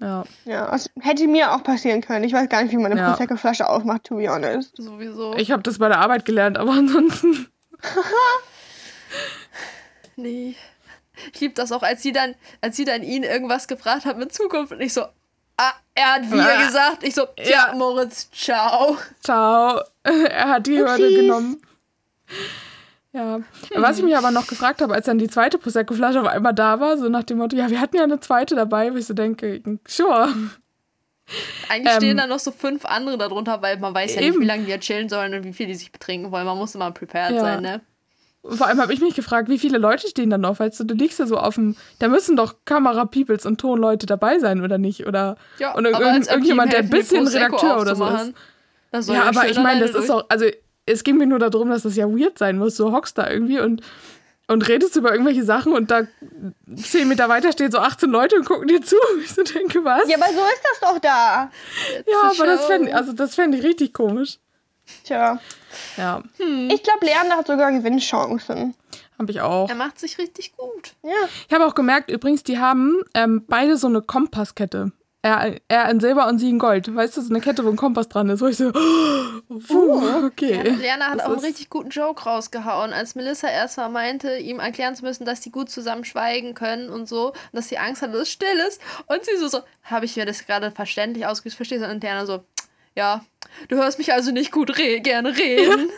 Ja. Ja, das hätte mir auch passieren können. Ich weiß gar nicht, wie man eine Ja. Prosecco-Flasche aufmacht, to be honest. sowieso. Ich habe das bei der Arbeit gelernt, aber ansonsten. nee. Ich lieb das auch, als sie dann, als sie dann ihn irgendwas gefragt hat mit Zukunft und ich so, ah, er hat wir Ah. gesagt. Ich so, tja, Ja. Moritz, ciao. Ciao. Er hat die Hürde Upsies. genommen. Ja. Was ich mich aber noch gefragt habe, als dann die zweite Prosecco-Flasche auf einmal da war, so nach dem Motto, ja, wir hatten ja eine zweite dabei, wo ich so denke, sure. Eigentlich Ähm, stehen da noch so fünf andere darunter, weil man weiß ja nicht, Eben. wie lange die ja chillen sollen und wie viel die sich betrinken wollen. Man muss immer prepared Ja. sein, ne? Vor allem habe ich mich gefragt, wie viele Leute stehen da noch? Weißt du, du liegst ja so auf dem. Da müssen doch Kamera-Peoples und Tonleute dabei sein, oder nicht? Oder, Ja, und aber irgend- irgendjemand, der ein bisschen Redakteur oder so ist. Ja, aber ich meine, das ist auch. Also, es ging mir nur darum, dass das ja weird sein muss. Du hockst da irgendwie und, und redest über irgendwelche Sachen und da zehn Meter weiter stehen so 18 Leute und gucken dir zu. Ich so denke, was? Ja, aber so ist das doch da. Ja, aber das fände also das fänd ich richtig komisch. Tja. Ja, Ich glaube, Leander hat sogar Gewinnchancen. habe ich auch. Er macht sich richtig gut. Ja. Ich habe auch gemerkt, übrigens, die haben ähm, beide so eine Kompasskette. Er, er in Silber und sie in Gold. Weißt du, so eine Kette, wo ein Kompass dran ist. Wo ich so, puh, okay. Leana hat Das auch einen richtig guten Joke rausgehauen, als Melissa erstmal meinte, ihm erklären zu müssen, dass die gut zusammen schweigen können und so, und dass sie Angst hat, dass es still ist. Und sie so, so habe ich mir das gerade verständlich ausgedrückt, verstehst du? Und Diana so, ja, du hörst mich also nicht gut re gerne reden.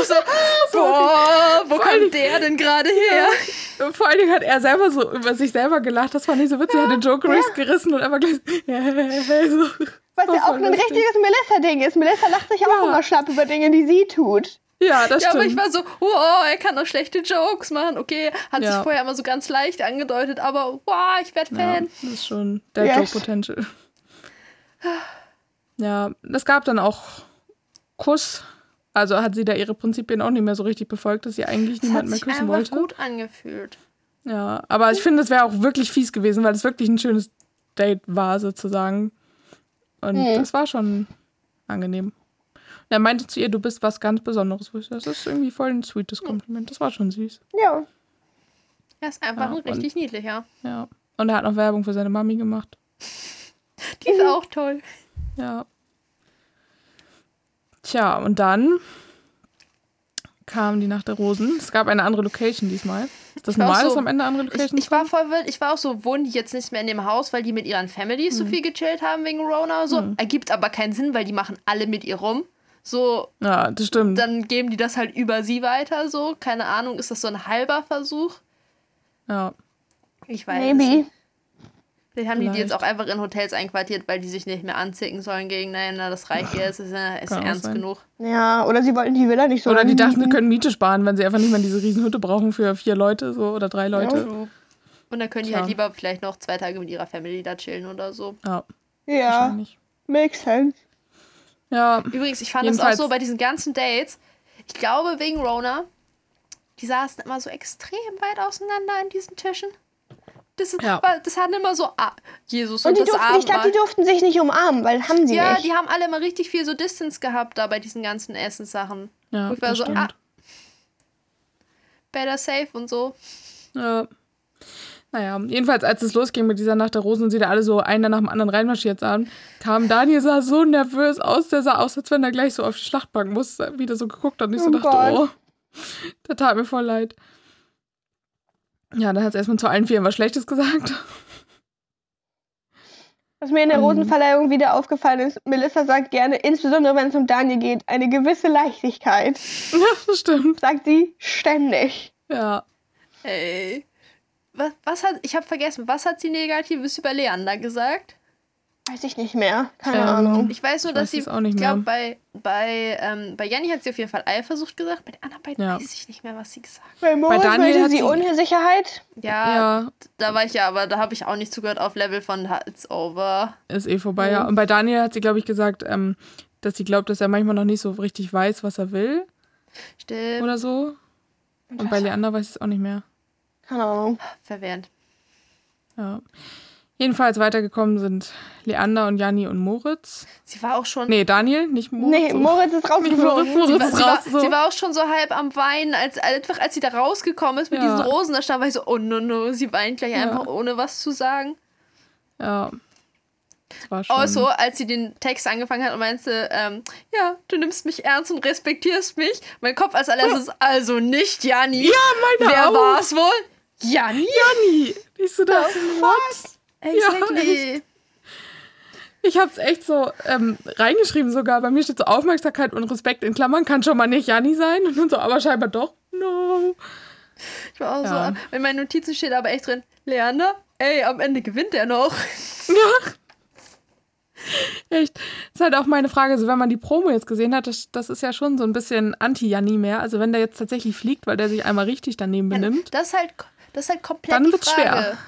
Ich so, boah, wo kommt der denn gerade her? Und Vor allen Dingen hat er selber so über sich selber gelacht. Das fand ich so witzig. Er hat den Joke Race gerissen und einfach gleich so. Was ja auch ein lustig. richtiges Melissa-Ding ist. Melissa lacht sich auch Ja. immer schlapp über Dinge, die sie tut. Ja, das Ja, aber ich stimmt. war so, wow, er kann doch schlechte Jokes machen. Okay, hat Ja. sich vorher immer so ganz leicht angedeutet, aber wow, ich werde Ja, Fan. das ist schon der Yes. Joke-Potential. Ja, es gab dann auch Kuss. Also hat sie da ihre Prinzipien auch nicht mehr so richtig befolgt, dass sie eigentlich Das hat niemand mehr sich küssen einfach wollte. gut angefühlt. Ja, aber ich finde, es wäre auch wirklich fies gewesen, weil es wirklich ein schönes Date war, sozusagen. Und Mhm. es war schon angenehm. Und er meinte zu ihr, du bist was ganz Besonderes. Das ist irgendwie voll ein sweetes Kompliment. Das war schon süß. Ja. Er ist einfach Ja, ein richtig niedlicher. Ja. Und er hat noch Werbung für seine Mami gemacht. Die ist auch toll. Ja. Tja, und dann kam die Nacht der Rosen. Es gab eine andere Location diesmal. Ist das normal, dass so- am Ende andere Ich, Locations ich war voll wild. Ich war auch so, wohnen die jetzt nicht mehr in dem Haus, weil die mit ihren Families Hm. so viel gechillt haben wegen Rona. So ergibt aber keinen Sinn, weil die machen alle mit ihr rum. So, Ja, das stimmt. dann geben die das halt über sie weiter. So, keine Ahnung, ist das so ein halber Versuch? ja. Ich weiß. Maybe. Vielleicht haben die die Vielleicht. jetzt auch einfach in Hotels einquartiert, weil die sich nicht mehr anzicken sollen gegeneinander. Das reicht jetzt, ist ja, ist ja Kann auch ernst sein. genug. Ja, oder sie wollten die Villa nicht so Oder die dachten, sie können Miete sparen, wenn sie einfach nicht mehr diese Riesenhütte brauchen für vier Leute so oder drei Leute. True. Und dann können die Tja. halt lieber vielleicht noch zwei Tage mit ihrer Family da chillen oder so. Ja, Ja, makes sense. Ja, Übrigens, ich fand das Jedenfalls- auch so bei diesen ganzen Dates. Ich glaube, wegen Rona, die saßen immer so extrem weit auseinander an diesen Tischen. Das, Ja. das hatten immer so A Jesus und, Und die das durften, ich glaube, die durften sich nicht umarmen, weil haben sie Ja, nicht. die haben alle immer richtig viel so Distance gehabt da bei diesen ganzen Essenssachen. Ja, ich war das so, stimmt. ah, better safe und so. Ja. Naja, jedenfalls, als es losging mit dieser Nacht der Rosen und sie da alle so einer nach dem anderen reinmarschiert sahen, kam Daniel, sah so nervös aus, der sah aus, als wenn er gleich so auf die Schlachtbank muss, wieder so geguckt hat und ich so Oh dachte, Gott. oh, der tat mir voll leid. Ja, dann hat sie erstmal zu allen Vieren was Schlechtes gesagt. Was mir in der Ähm. Rosenverleihung wieder aufgefallen ist, Melissa sagt gerne, insbesondere wenn es um Daniel geht, eine gewisse Leichtigkeit. ja, das stimmt. Sagt sie ständig. Ja. Ey. Was, was hat, ich habe vergessen, was hat sie Negatives über Leander gesagt? Weiß ich nicht mehr. Keine Ähm, Ahnung. Ich weiß nur, Ich dass weiß sie, es auch nicht ich glaube, mehr. bei, bei, ähm, bei Janni hat sie auf jeden Fall Eifersucht gesagt, bei den anderen beiden Ja. weiß ich nicht mehr, was sie gesagt hat. Bei Moritz Daniel wollte hat sie Unsicherheit. Ja, Ja, da war ich ja, aber da habe ich auch nicht zugehört auf Level von "Ha, It's over. ist eh vorbei, ja. Und bei Daniel hat sie, glaube ich, gesagt, ähm, dass sie glaubt, dass er manchmal noch nicht so richtig weiß, was er will Stimmt. oder so. Und bei Leander weiß ich es auch nicht mehr. Keine Ahnung. Verwirrend. Ja. Jedenfalls weitergekommen sind Leander und Janni und Moritz. Sie war auch schon. Nee, Daniel, nicht Moritz. Nee, Moritz ist rausgeflogen. Moritz, Sie Moritz war, ist sie, war, raus. So. sie war auch schon so halb am Weinen, als, einfach als sie da rausgekommen ist mit Ja. diesen Rosen, da stand, war ich so, oh no, no, sie weint gleich Ja. einfach, ohne was zu sagen. Ja. Das war schon. Also, als sie den Text angefangen hat und meinte, ähm, ja, du nimmst mich ernst und respektierst mich. Mein Kopf als allererstes, also nicht Janni. Ja, meine Wer auch. war es wohl? Janni? Janni. Ich so dachte, what? Exactly. Ich hab's echt so ähm, reingeschrieben sogar. Bei mir steht so Aufmerksamkeit und Respekt in Klammern. Kann schon mal nicht Janni sein. Und so, aber scheinbar doch. No. Ich war auch Ja. so, in meinen Notizen steht aber echt drin, Leander, ey, am Ende gewinnt er noch. Echt. Das ist halt auch meine Frage, so wenn man die Promo jetzt gesehen hat, das, das ist ja schon so ein bisschen Anti-Janni mehr. Also wenn der jetzt tatsächlich fliegt, weil der sich einmal richtig daneben benimmt. Das ist halt, das ist halt komplett Dann wird's Frage. schwer.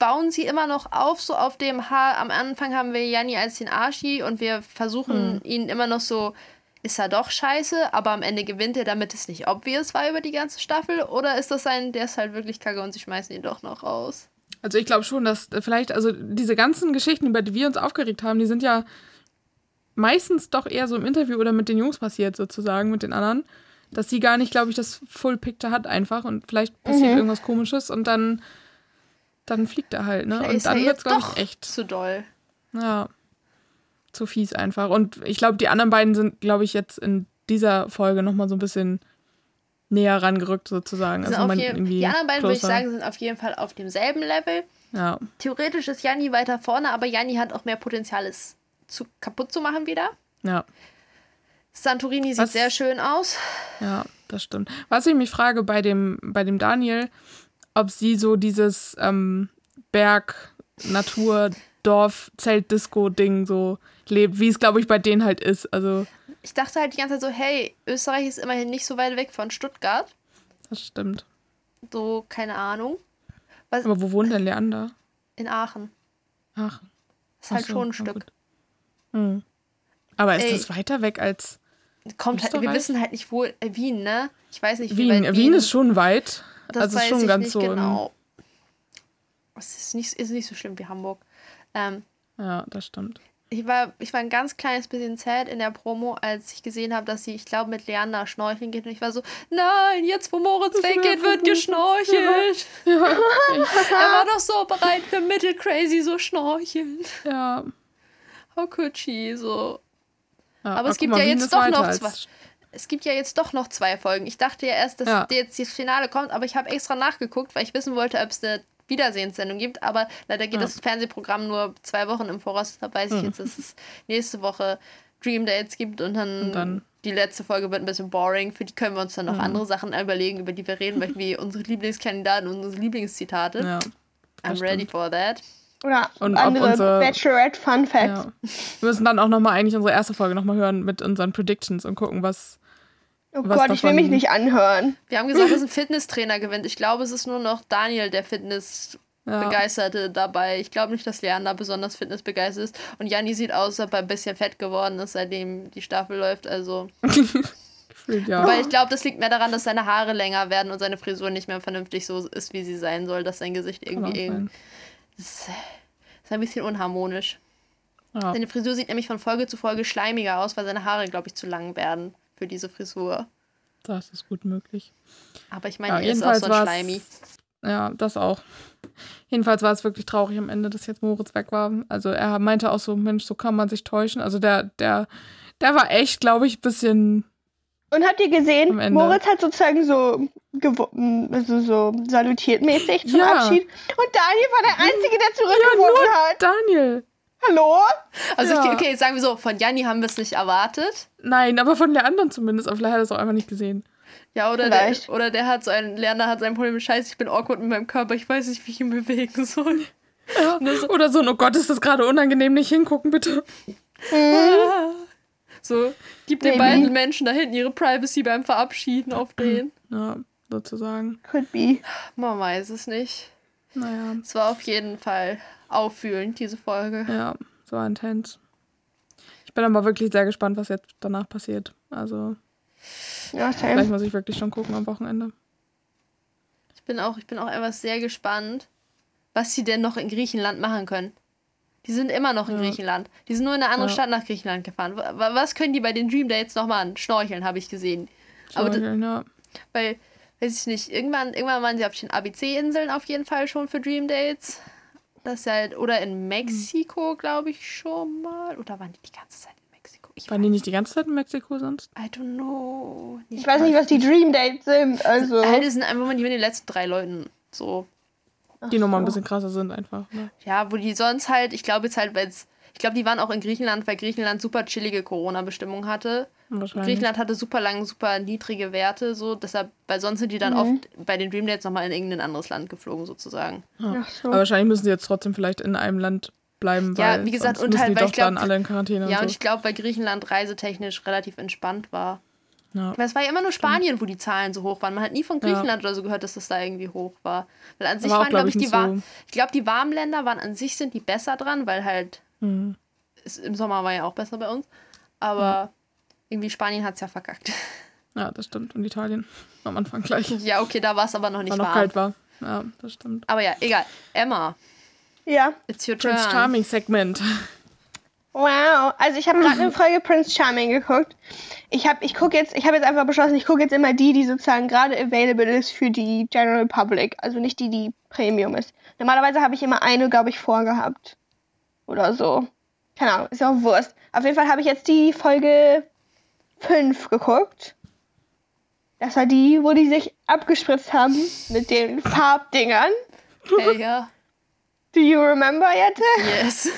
Bauen sie immer noch auf, so auf dem Haar. Am Anfang haben wir Janni als den Arschi und wir versuchen Hm. ihn immer noch so, ist er doch scheiße, aber am Ende gewinnt er, damit es nicht obvious war über die ganze Staffel? Oder ist das ein, der ist halt wirklich kacke und sie schmeißen ihn doch noch raus? Also ich glaube schon, dass äh, vielleicht, also diese ganzen Geschichten, über die wir uns aufgeregt haben, die sind ja meistens doch eher so im Interview oder mit den Jungs passiert, sozusagen, mit den anderen. Dass sie gar nicht, glaube ich, das Full Picture hat einfach und vielleicht passiert Mhm. irgendwas komisches und dann, dann fliegt er halt, ne? Vielleicht Und dann wird's, jetzt glaube ich, echt. zu doll. Ja. Zu fies einfach. Und ich glaube, die anderen beiden sind, glaube ich, jetzt in dieser Folge nochmal so ein bisschen näher rangerückt, sozusagen. Also man jeden, irgendwie die anderen beiden, würde ich sagen, sind auf jeden Fall auf demselben Level. Ja. Theoretisch ist Janni weiter vorne, aber Janni hat auch mehr Potenzial, es zu, kaputt zu machen wieder. Ja. Santorini sieht Was- sehr schön aus. Ja, das stimmt. Was ich mich frage bei dem, bei dem Daniel, ob sie so dieses ähm, Berg, Natur, Dorf, Zelt, Disco-Ding so lebt, wie es, glaube ich, bei denen halt ist. Also, Ich dachte halt die ganze Zeit so, hey, Österreich ist immerhin nicht so weit weg von Stuttgart. das stimmt. So, keine Ahnung. Aber wo wohnt denn Leander? In Aachen. Ach. Ist halt so, schon ein Stück. Hm. Aber ist Ey. das weiter weg als Kommt halt, wir wissen halt nicht, wo äh, Wien, ne? Ich weiß nicht, wie Wien? weit Wien, ist schon weit. Das also ist weiß schon ich ganz nicht so. genau. Es ist nicht, ist nicht so schlimm wie Hamburg. Ähm, Ja, das stimmt. ich, war, ich war ein ganz kleines bisschen sad in der Promo, als ich gesehen habe, dass sie, ich glaube, mit Leander schnorcheln geht. Und ich war so, nein, jetzt wo Moritz weggeht, wird geschnorchelt. Ja, Er war doch so bereit für Mittelcrazy so schnorcheln. ja. How could she? So. ja. Aber es guck gibt mal, ja jetzt doch noch zwei. Es gibt ja jetzt doch noch zwei Folgen. Ich dachte ja erst, dass Ja. jetzt das Finale kommt, aber ich habe extra nachgeguckt, weil ich wissen wollte, ob es eine Wiedersehenssendung gibt. Aber leider geht Ja. das Fernsehprogramm nur zwei Wochen im Voraus. Da weiß ich Hm. jetzt, dass es nächste Woche Dream Dates gibt und dann, Und dann- die letzte Folge wird ein bisschen boring. Für die können wir uns dann noch Mhm. andere Sachen überlegen, über die wir reden möchten, wie unsere Lieblingskandidaten und unsere Lieblingszitate. Ja, I'm ready for that. Oder Und andere unsere- Bachelorette Fun Facts. ja. Wir müssen dann auch nochmal eigentlich unsere erste Folge nochmal hören mit unseren Predictions und gucken, was. Oh Gott, ich will mich nicht anhören. Wir haben gesagt, dass ein Fitnesstrainer gewinnt. Ich glaube, es ist nur noch Daniel, der Fitness Ja. Begeisterte dabei. Ich glaube nicht, dass Leander besonders fitnessbegeistert ist. Und Janni sieht aus, als ob er ein bisschen fett geworden ist, seitdem die Staffel läuft. Also, ja. Weil ich glaube, das liegt mehr daran, dass seine Haare länger werden und seine Frisur nicht mehr vernünftig so ist, wie sie sein soll, dass sein Gesicht irgendwie. sein. Das ist ein bisschen unharmonisch. Ja. Seine Frisur sieht nämlich von Folge zu Folge schleimiger aus, weil seine Haare, glaube ich, zu lang werden für diese Frisur. Das ist gut möglich. Aber ich meine, Ja, er ist auch so ein Schleimi. Ja, das auch. Jedenfalls war es wirklich traurig am Ende, dass jetzt Moritz weg war. Also er meinte auch so, Mensch, so kann man sich täuschen. Also der, der, der war echt, glaube ich, ein bisschen. Und habt ihr gesehen. Moritz hat sozusagen so, gewo- also so salutiert mäßig zum Ja. Abschied. Und Daniel war der Einzige, der zurückgeworfen hat. Daniel! Hallo? Also, Ja. ich, okay, sagen wir so, von Janni haben wir es nicht erwartet. Nein, aber von der anderen zumindest. Aber vielleicht hat er es auch einfach nicht gesehen. Ja, oder der, oder der hat so ein, Lerner hat sein Problem mit Scheiße, ich bin awkward mit meinem Körper, ich weiß nicht, wie ich ihn bewegen soll. Ja. Oder so, oh Gott, ist das gerade unangenehm, nicht hingucken, bitte. So, gib den Maybe. beiden Menschen da hinten ihre Privacy beim Verabschieden auf den. Ja, sozusagen. Could be. Man weiß es nicht. Naja, Es war auf jeden Fall auffühlend, diese Folge. ja, so intens. Ich bin aber wirklich sehr gespannt, was jetzt danach passiert. Also, Ja, vielleicht same. muss ich wirklich schon gucken am Wochenende. Ich bin auch, ich bin auch etwas sehr gespannt, was sie denn noch in Griechenland machen können. Die sind immer noch in Ja. Griechenland. Die sind nur in eine andere Ja. Stadt nach Griechenland gefahren. Wa- wa- Was können die bei den Dream Dates noch machen? Schnorcheln, habe ich gesehen. Aber das, Schnorcheln, ja. weil, weiß ich nicht, irgendwann, irgendwann waren sie auf den ABC-Inseln auf jeden Fall schon für Dream Dates. Das ist halt, oder in Mexiko, glaube ich, schon mal. Oder waren die die ganze Zeit in Mexiko? Ich Waren die nicht die ganze Zeit in Mexiko sonst? I don't know. Ich weiß nicht, was die Dream Dates sind. Also. Halt, es sind einfach mal die mit den letzten drei Leuten. So. Die nochmal ein bisschen krasser sind einfach. Ne? Ja, wo die sonst halt, ich glaube jetzt halt, weil ich glaube, die waren auch in Griechenland, weil Griechenland super chillige Corona-Bestimmungen hatte. Wahrscheinlich. Griechenland hatte super lang, super niedrige Werte, so deshalb, weil sonst sind die dann Mhm. oft bei den Dream Dates nochmal in irgendein anderes Land geflogen, sozusagen. Ja. Ach so. Aber wahrscheinlich müssen sie jetzt trotzdem vielleicht in einem Land bleiben, Ja, weil wie gesagt, sonst und müssen halt, die weil doch ich glaub- dann alle in Quarantäne Ja, und und ich glaube, weil Griechenland reisetechnisch relativ entspannt war. so. Ja. Weil es war ja immer nur Spanien, wo die Zahlen so hoch waren. Man hat nie von Ja. Griechenland oder so gehört, dass das da irgendwie hoch war. Weil an sich Aber waren, glaube glaub ich, die so- Ich glaube, die warmen Länder waren an sich sind die besser dran, weil halt Hm. es, im Sommer war ja auch besser bei uns. Aber irgendwie Spanien hat es ja verkackt. ja, das stimmt. Und Italien am Anfang gleich. Ja, okay, da war es aber noch nicht War noch warm. kalt war. Ja, das stimmt. Aber ja, egal. Emma, Ja. it's your turn. Prince Charming Segment. Wow. Also ich habe gerade eine Folge Prince Charming geguckt. Ich habe ich gucke jetzt, ich habe jetzt einfach beschlossen, ich gucke jetzt immer die, die sozusagen gerade available ist für die General Public, also nicht die, die Premium ist. Normalerweise habe ich immer eine, glaube ich, vorgehabt. Oder so. Keine Ahnung, ist ja auch Wurst. Auf jeden Fall habe ich jetzt die Folge 5 geguckt. Das war die, wo die sich abgespritzt haben mit den Farbdingern. Hey, ja. Do you remember, Jette? Yes.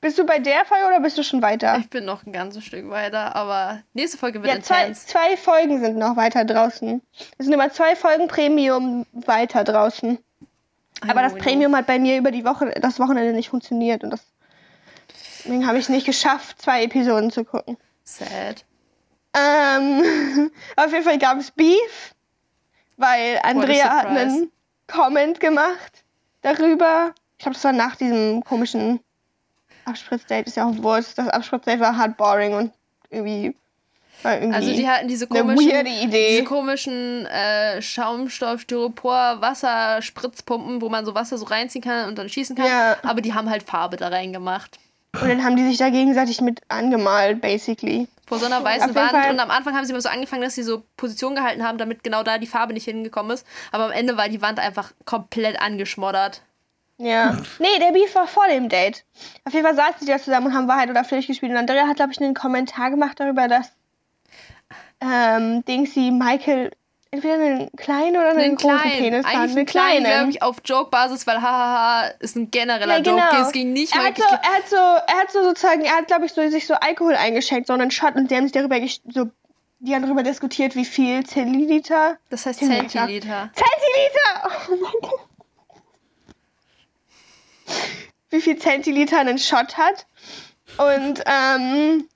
Bist du bei der Folge oder bist du schon weiter? Ich bin noch ein ganzes Stück weiter, aber nächste Folge wird Ja, zwei, zwei Folgen sind noch weiter draußen. Es sind immer zwei Folgen Premium weiter draußen. Aber das. Premium hat bei mir über die Woche, das Wochenende nicht funktioniert und das, deswegen habe ich es nicht geschafft, zwei Episoden zu gucken. Sad. Ähm, auf jeden Fall gab es Beef, weil Andrea hat einen Comment gemacht darüber. Ich glaube, das war nach diesem komischen Abspritzdate. Ist ja auch Wurst. Das Abspritzdate war hard boring und irgendwie war irgendwie Also die hatten diese komischen, diese komischen äh, Schaumstoff, Styropor, Wasserspritzpumpen, wo man so Wasser so reinziehen kann und dann schießen kann. Ja. Aber die haben halt Farbe da reingemacht. Und dann haben die sich da gegenseitig mit angemalt, basically. Vor so einer weißen Wand. Fall- Und am Anfang haben sie immer so angefangen, dass sie so Position gehalten haben, damit genau da die Farbe nicht hingekommen ist. Aber am Ende war die Wand einfach komplett angeschmoddert. Ja. Nee, der Beef war vor dem Date. Auf jeden Fall saßen die da zusammen und haben Wahrheit oder Pflicht gespielt. Und Andrea hat, glaube ich, einen Kommentar gemacht darüber, dass ähm, Dingsy Michael entweder einen kleinen oder einen, Einen großen kleinen, Penis hat. eigentlich einen kleinen, glaube ich, auf Joke-Basis, weil hahaha ist ein genereller Ja, genau. Joke. Es ging nicht er mal. hat, so, er hat so, er hat so sozusagen, er hat, glaube ich, so, sich so Alkohol eingeschenkt, so einen Shot und die haben sich darüber, so, die haben darüber diskutiert, wie viel Zentiliter. Das heißt Zentiliter. Zentiliter. Zentiliter! Oh mein Gott. Wie viel Zentiliter ein Shot hat. Und, ähm,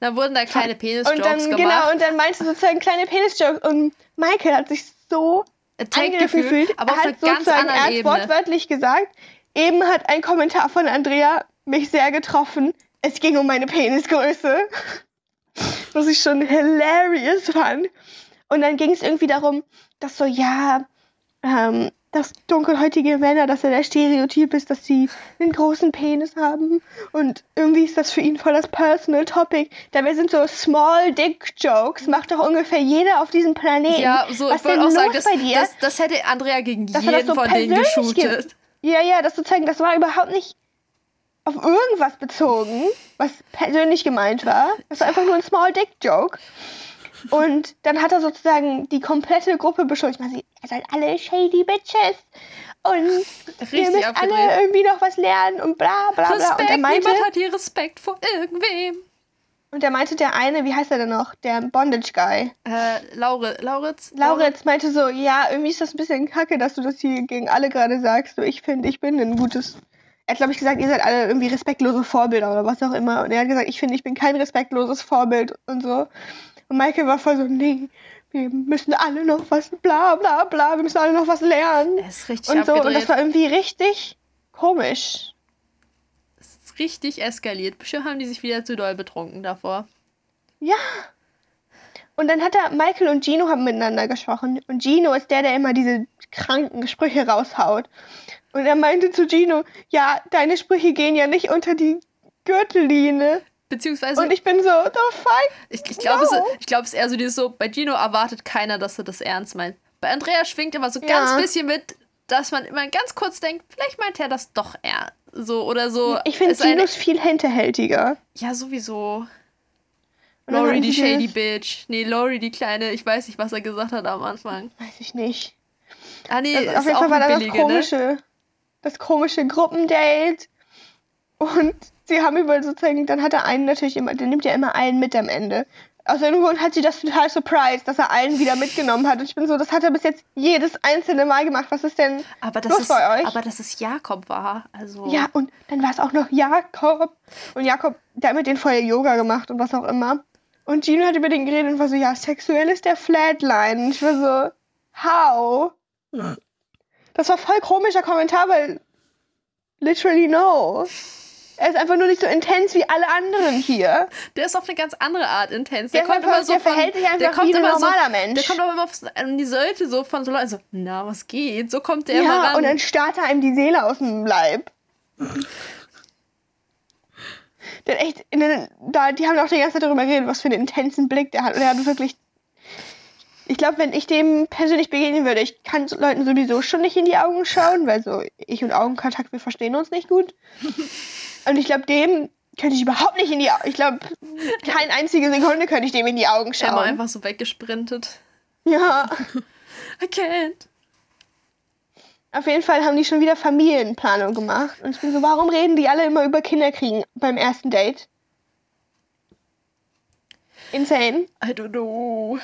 Da wurden da kleine Penis-Jokes dann, gemacht. genau, und dann meinst du sozusagen kleine Penis-Jokes und Michael hat sich so Attack angegriffen gefühlt, gefühlt. aber er auf hat einer ganz sozusagen, er anderen hat wortwörtlich gesagt, eben hat ein Kommentar von Andrea mich sehr getroffen. Es ging um meine Penisgröße. was ich schon hilarious fand. Und dann ging es irgendwie darum, dass so, ja, ähm, dass dunkelhäutige Männer, dass er der Stereotyp ist, dass sie einen großen Penis haben. Und irgendwie ist das für ihn voll das Personal Topic. Dabei sind so Small Dick Jokes, macht doch ungefähr jeder auf diesem Planeten. Ja, so, Was ich wollte auch sagen, das, das, das hätte Andrea gegen Dass er das jeden so von denen geshootet. gibt. Ja, ja, das zu zeigen, das war überhaupt nicht auf irgendwas bezogen, was persönlich gemeint war. Das war einfach nur ein Small Dick Joke. Und dann hat er sozusagen die komplette Gruppe beschuldigt. Man sieht, ihr seid alle shady Bitches. Und ihr Richtig müsst abgedreht. alle irgendwie noch was lernen und bla bla bla. Und Respekt, er meinte, niemand hat hier Respekt vor irgendwem. und er meinte der eine, wie heißt er denn noch? Der Bondage Guy. Äh, Laure, Lauritz? Lauritz meinte so, ja, irgendwie ist das ein bisschen kacke, dass du das hier gegen alle gerade sagst. So, ich finde, ich bin ein gutes. Er hat, glaube ich, gesagt, ihr seid alle irgendwie respektlose Vorbilder oder was auch immer. Und er hat gesagt, ich finde, ich bin kein respektloses Vorbild und so. Und Michael war voll so, nee, wir müssen alle noch was, bla bla bla, wir müssen alle noch was lernen. Er ist richtig Und so, und abgedreht. das war irgendwie richtig komisch. Es ist richtig eskaliert. Bestimmt haben die sich wieder zu doll betrunken davor. Ja. Und dann hat er, Michael und Gino haben miteinander gesprochen. Und Gino ist der, der immer diese kranken Sprüche raushaut. Und er meinte zu Gino, ja, deine Sprüche gehen ja nicht unter die Gürtellinie. Beziehungsweise, Und ich bin so, the fuck? ich, ich glaube, es, no. ich glaub, es ist eher so dieses so, bei Gino erwartet keiner, dass er das ernst meint. Bei Andrea schwingt immer so Ja. ganz bisschen mit, dass man immer ganz kurz denkt, vielleicht meint er das doch ernst. So, oder so. Ich finde es Gino ist viel hinterhältiger. Ja, sowieso. Lori, die shady bitch. Nee, Lori, die kleine, ich weiß nicht, was er gesagt hat am Anfang. Weiß ich nicht. Ah, nee, Das, ist auf jeden auch Fall war da das ne? komische, das komische Gruppendate. Und sie haben über sozusagen, dann hat er einen natürlich immer, der nimmt ja immer einen mit am Ende. Aus irgendeinem Grund hat sie das total surprised, dass er allen wieder mitgenommen hat. Und ich bin so, das hat er bis jetzt jedes einzelne Mal gemacht. Was ist denn Aber das, los ist, bei euch? aber dass es Jakob war. Also. Ja, und dann war es auch noch Jakob. Und Jakob, der hat mit denen vorher Yoga gemacht und was auch immer. Und Gino hat über den geredet und war so, ja, sexuell ist der Flatline. Und ich war so, how? Das war voll komischer Kommentar, weil literally no. Er ist einfach nur nicht so intens wie alle anderen hier. Der ist auf eine ganz andere Art intens. Der Der, kommt einfach- immer so der von, verhält sich einfach der kommt wie ein immer normaler so, Mensch. Der kommt aber immer auf, an die Seite so von so Leuten so, na, was geht? So kommt der immer Ja, ran. und dann starrt er einem die Seele aus dem Leib. Der hat echt, den, da, die haben auch die ganze Zeit darüber geredet, was für einen intensen Blick der hat. Und er hat wirklich. Ich glaube, wenn ich dem persönlich begegnen würde, ich kann so Leuten sowieso schon nicht in die Augen schauen, weil so ich und Augenkontakt, wir verstehen uns nicht gut. Und ich glaube, dem könnte ich überhaupt nicht in die Augen. Ich glaube, keine einzige Sekunde könnte ich dem in die Augen schauen. einfach so weggesprintet. Ja. I can't. Auf jeden Fall haben die schon wieder Familienplanung gemacht. Und ich bin so, warum reden die alle immer über Kinderkriegen beim ersten Date? Insane. I don't know.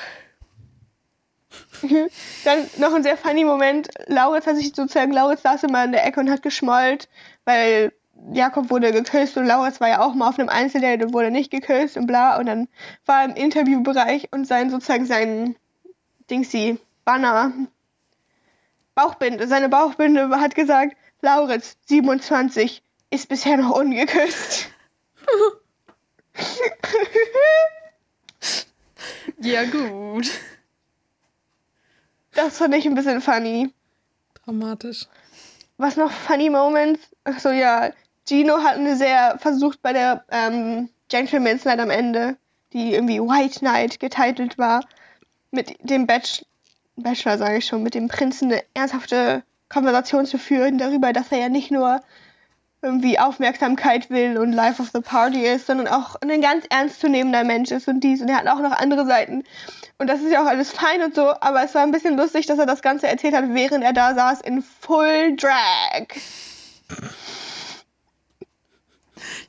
Dann noch ein sehr funny Moment. Lauritz hat sich sozusagen, Lauritz saß immer in der Ecke und hat geschmollt, weil Jakob wurde geküsst und Lauritz war ja auch mal auf einem Einzeldate und wurde nicht geküsst und bla. Und dann war er im Interviewbereich und sein sozusagen sein Dingsy, Banner, Bauchbinde, seine Bauchbinde hat gesagt, Lauritz, 27, ist bisher noch ungeküsst. Ja, gut. Das fand ich ein bisschen funny. Dramatisch. Was noch funny Moments? Achso, ja. Gino hat eine sehr versucht bei der ähm, Gentleman's Night am Ende, die irgendwie White Night getitelt war, mit dem Batch Bachelor, sage ich schon, mit dem Prinzen eine ernsthafte Konversation zu führen darüber, dass er ja nicht nur irgendwie Aufmerksamkeit will und Life of the Party ist, sondern auch ein ganz ernstzunehmender Mensch ist und dies. Und er hat auch noch andere Seiten. Und das ist ja auch alles fein und so, aber es war ein bisschen lustig, dass er das Ganze erzählt hat, während er da saß in Full Drag.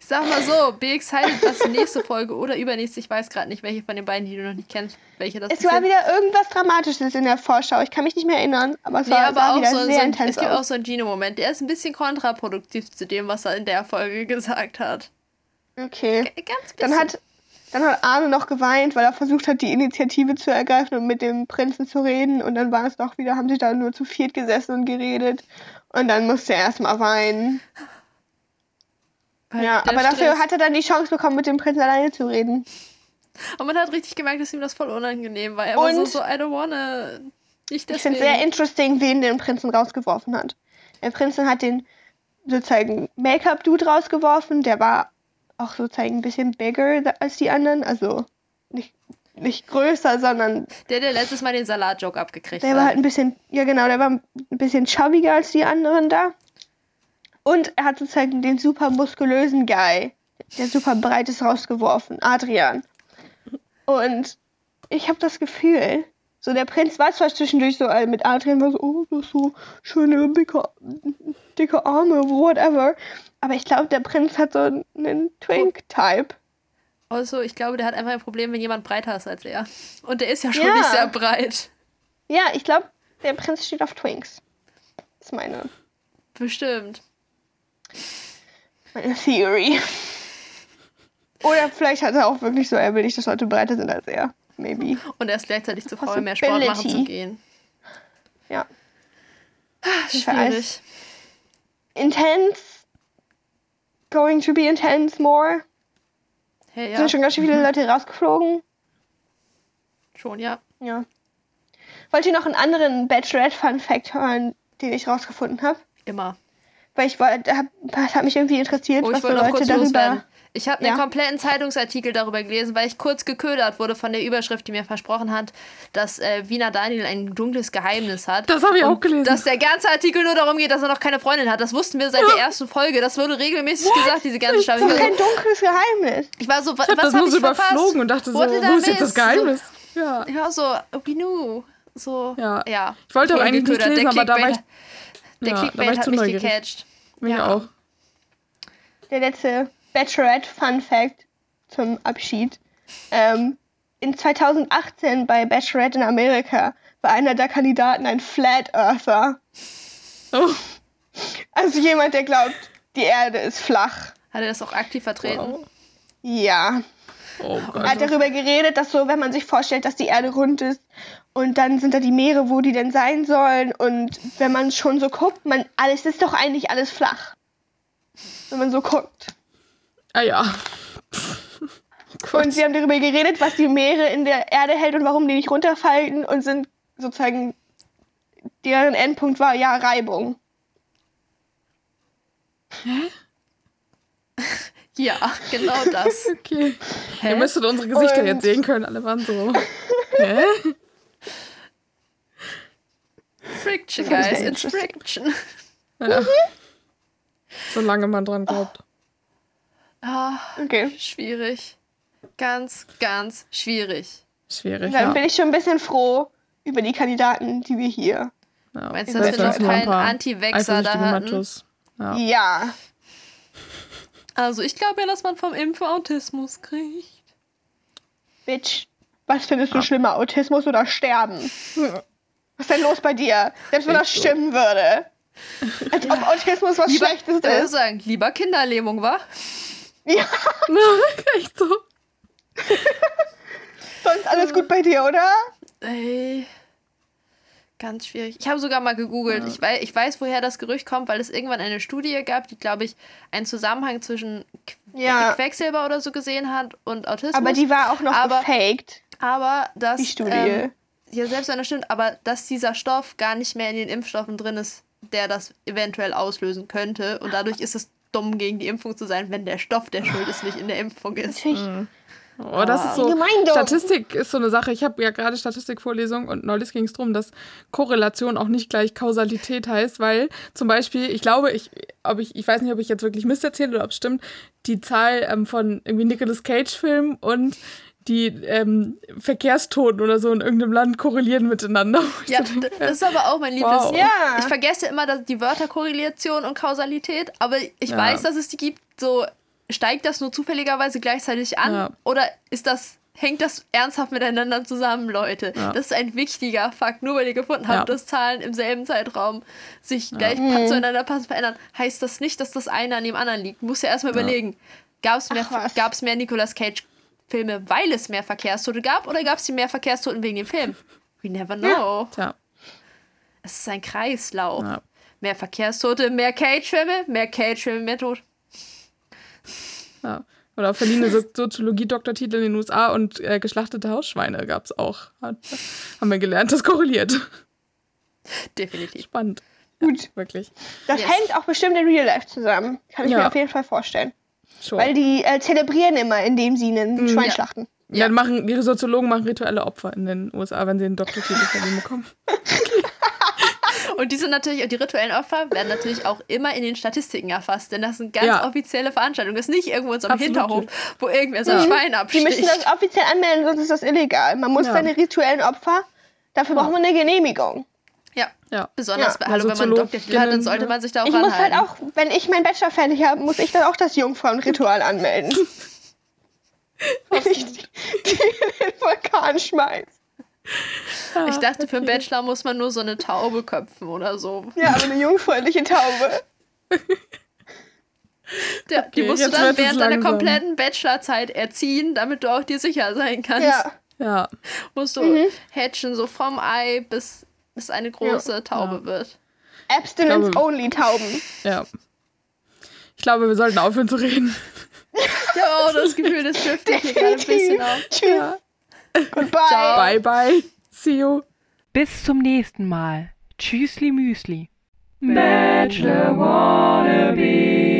Ich sag mal so, be excited, was die nächste Folge oder übernächste, ich weiß gerade nicht, welche von den beiden, die du noch nicht kennst, welche das Es war wieder irgendwas Dramatisches in der Vorschau. Ich kann mich nicht mehr erinnern, aber es Nee, war, aber auch wieder so, so sehr ein, intens es gibt aus. auch so einen Gino-Moment. Der ist ein bisschen kontraproduktiv zu dem, was er in der Folge gesagt hat. Okay. G- Ganz bisschen. Dann hat, dann hat Arne noch geweint, weil er versucht hat, die Initiative zu ergreifen und mit dem Prinzen zu reden. Und dann war es doch wieder, haben sie da nur zu viert gesessen und geredet. Und dann musste er erstmal weinen. Ja, der aber dafür Stress- hat er dann die Chance bekommen, mit dem Prinzen alleine zu reden. Und man hat richtig gemerkt, dass ihm das voll unangenehm war. Er war so, Und- so, I don't wanna. Nicht Ich deswegen. finde es sehr interesting, wen den Prinzen rausgeworfen hat. Der Prinzen hat den sozusagen Make-up-Dude rausgeworfen. Der war auch sozusagen ein bisschen bigger als die anderen. Also nicht, nicht größer, sondern der, der letztes Mal den Salat-Joke abgekriegt der war hat. halt ein bisschen, ja genau, der war ein bisschen chubbiger als die anderen da. Und er hat sozusagen den super muskulösen Guy, der super breit ist, rausgeworfen, Adrian. Und ich habe das Gefühl, so der Prinz war zwar zwischendurch so äh, mit Adrian, war so, oh, du hast so schöne, dicke, dicke Arme, whatever. Aber ich glaube, der Prinz hat so einen Twink-Type. Also, ich glaube, der hat einfach ein Problem, wenn jemand breiter ist als er. Und der ist ja schon Ja. nicht sehr breit. Ja, ich glaube, der Prinz steht auf Twinks. Das ist meine, Bestimmt. Meine Theory. Oder vielleicht hat er auch wirklich so, er will nicht, dass Leute breiter sind als er. Maybe. Und er ist gleichzeitig zu faul, mehr Sport machen zu gehen. Ja. Schwierig. Intense. Going to be intense more. Hey, ja, Sind schon ganz schön viele Leute rausgeflogen. schon, ja. Ja. Wollt ihr noch einen anderen Bachelorette-Fun-Fact hören, den ich rausgefunden habe? Immer. Weil ich wollte, hab, das hat mich irgendwie interessiert, Oh, ich was so Leute kurz darüber. loswerden. Ich habe einen Ja. kompletten Zeitungsartikel darüber gelesen, weil ich kurz geködert wurde von der Überschrift, die mir versprochen hat, dass äh, Wiener Daniel ein dunkles Geheimnis hat. Das habe ich auch gelesen. Dass der ganze Artikel nur darum geht, dass er noch keine Freundin hat. Das wussten wir seit der ersten Folge. Das wurde regelmäßig gesagt, diese ganze Staffel. Das ist kein so, dunkles Geheimnis. ich war so wa- Ich habe was das hab nur so überflogen und dachte so, What wo ist jetzt das? Geheimnis? Ja. Ja, so, knew. So, Ja. ja. Ich wollte aber Voll eigentlich nicht geködert. lesen, aber da war ich, Der ja, Clickbait hat mich neugierig. gecatcht. Mich Ja. auch. Der letzte Bachelorette-Fun-Fact zum Abschied. Ähm, in 2018 bei Bachelorette in Amerika war einer der Kandidaten ein Flat Earther. Oh, Also jemand, der glaubt, die Erde ist flach. Hat er das auch aktiv vertreten? wow. Ja. oh Er hat darüber geredet, dass so, wenn man sich vorstellt, dass die Erde rund ist und dann sind da die Meere, wo die denn sein sollen und wenn man schon so guckt, man alles ist doch eigentlich alles flach. Wenn man so guckt. Ah ja. Und sie haben darüber geredet, was die Meere in der Erde hält und warum die nicht runterfallen und sind sozusagen deren Endpunkt war ja Reibung. Ja, genau das. Okay. Hä? Ihr müsstet unsere Gesichter Und- jetzt sehen können. Alle waren so. Hä? Friction, guys, it's friction. Ja. Solange man dran glaubt. Ah, Okay. schwierig. Ganz, ganz schwierig. Schwierig, Dann ja. bin ich schon ein bisschen froh über die Kandidaten, die wir hier. ja. Meinst du, dass wir noch keinen Anti-Vaxxer da hatten? Ja. Ja. Also ich glaube ja, dass man vom Impfen Autismus kriegt. Bitch, was findest du schlimmer, Autismus oder Sterben? Was ist denn los bei dir? Selbst wenn das so. stimmen würde. Als ob Autismus was Schlechtes Ich würde ist. sagen, lieber Kinderlähmung, wa? Ja, Echt so. sonst alles gut bei dir, oder? Ey. Ganz schwierig. Ich habe sogar mal gegoogelt. Ich, weiß, ich weiß, woher das Gerücht kommt, weil es irgendwann eine Studie gab, die, glaube ich, einen Zusammenhang zwischen Ja. Quecksilber oder so gesehen hat und Autismus. Aber die war auch noch Aber- gefaked, Aber dass, die Studie. Ähm, ja, selbst wenn das stimmt, aber dass dieser Stoff gar nicht mehr in den Impfstoffen drin ist, der das eventuell auslösen könnte. Und dadurch ist es dumm, gegen die Impfung zu sein, wenn der Stoff, der schuld ist, nicht in der Impfung ist. Natürlich. Oh, das ist so. Statistik ist so eine Sache. Ich habe ja gerade Statistikvorlesung und neulich ging es darum, dass Korrelation auch nicht gleich Kausalität heißt, weil zum Beispiel, ich glaube, ich, ob ich, ich weiß nicht, ob ich jetzt wirklich Mist erzähle oder ob es stimmt, die Zahl ähm, von irgendwie Nicolas Cage-Filmen und die ähm, Verkehrstoten oder so in irgendeinem Land korrelieren miteinander. Ja, das ist aber auch mein Lieblings. Wow. Ja. Ich vergesse immer dass die Wörter Korrelation und Kausalität, aber ich Ja. weiß, dass es die gibt. So steigt das nur zufälligerweise gleichzeitig an Ja. oder ist das hängt das ernsthaft miteinander zusammen, Leute? Ja. Das ist ein wichtiger Fakt. Nur weil ihr gefunden habt, Ja. dass Zahlen im selben Zeitraum sich gleich pa- zueinander passend verändern, heißt das nicht, dass das eine an dem anderen liegt. Muss ja erstmal überlegen. Gab es mehr, Ach was. gab's mehr Nicolas Cage Filme, weil es mehr Verkehrstote gab oder gab es die mehr Verkehrstoten wegen dem Film? We never know. Tja, Es ist ein Kreislauf. ja. Mehr Verkehrstote, mehr Cage-Filme, mehr Cage-Filme, mehr Tod. Ja. Oder auch verliehene so Soziologie-Doktortitel in den USA und äh, geschlachtete Hausschweine gab es auch. Hat, haben wir gelernt, das korreliert. Definitiv. Spannend. Gut. Wirklich. Das Yes. hängt auch bestimmt in Real Life zusammen. Kann ich Ja. mir auf jeden Fall vorstellen. Schon. Weil die äh, zelebrieren immer, indem sie einen Schwein ja. schlachten. ja. machen, ihre Soziologen machen rituelle Opfer in den USA, wenn sie einen Doktortitel verliehen bekommen. Und die sind natürlich, und die rituellen Opfer werden natürlich auch immer in den Statistiken erfasst, denn das sind ganz Ja. offizielle Veranstaltungen. Das ist nicht irgendwo in so einem Absolut. Hinterhof, wo irgendwer so ein Ja. Schwein Die absticht. müssen das offiziell anmelden, sonst ist das illegal. Man muss Ja. seine rituellen Opfer, dafür braucht man eine Genehmigung. Ja, Ja. besonders Ja. bei, hallo, wenn man einen Doktortitel hat, dann sollte man sich da auch Ich muss halt ranhalten. auch, wenn ich meinen Bachelor fertig habe, muss ich dann auch das Jungfrauenritual anmelden. wenn ich die, die in den Vulkan schmeiß. Ich dachte, für einen Bachelor muss man nur so eine Taube köpfen oder so. Ja, aber eine jungfräuliche Taube. Die Okay, musst du dann während deiner kompletten Bachelorzeit erziehen, damit du auch dir sicher sein kannst. Ja. Ja. Musst du Mhm. hatchen, so vom Ei bis, bis eine große Taube Ja. wird. Abstinence-only-Tauben. Ja. Ich glaube, wir sollten aufhören zu reden. Ich habe auch das Gefühl, das dürfte hier gerade ein bisschen auf. Tschüss. Goodbye. Ciao. Bye, bye. See you. Bis zum nächsten Mal. Tschüssli Müsli. Bachelor Wannabe.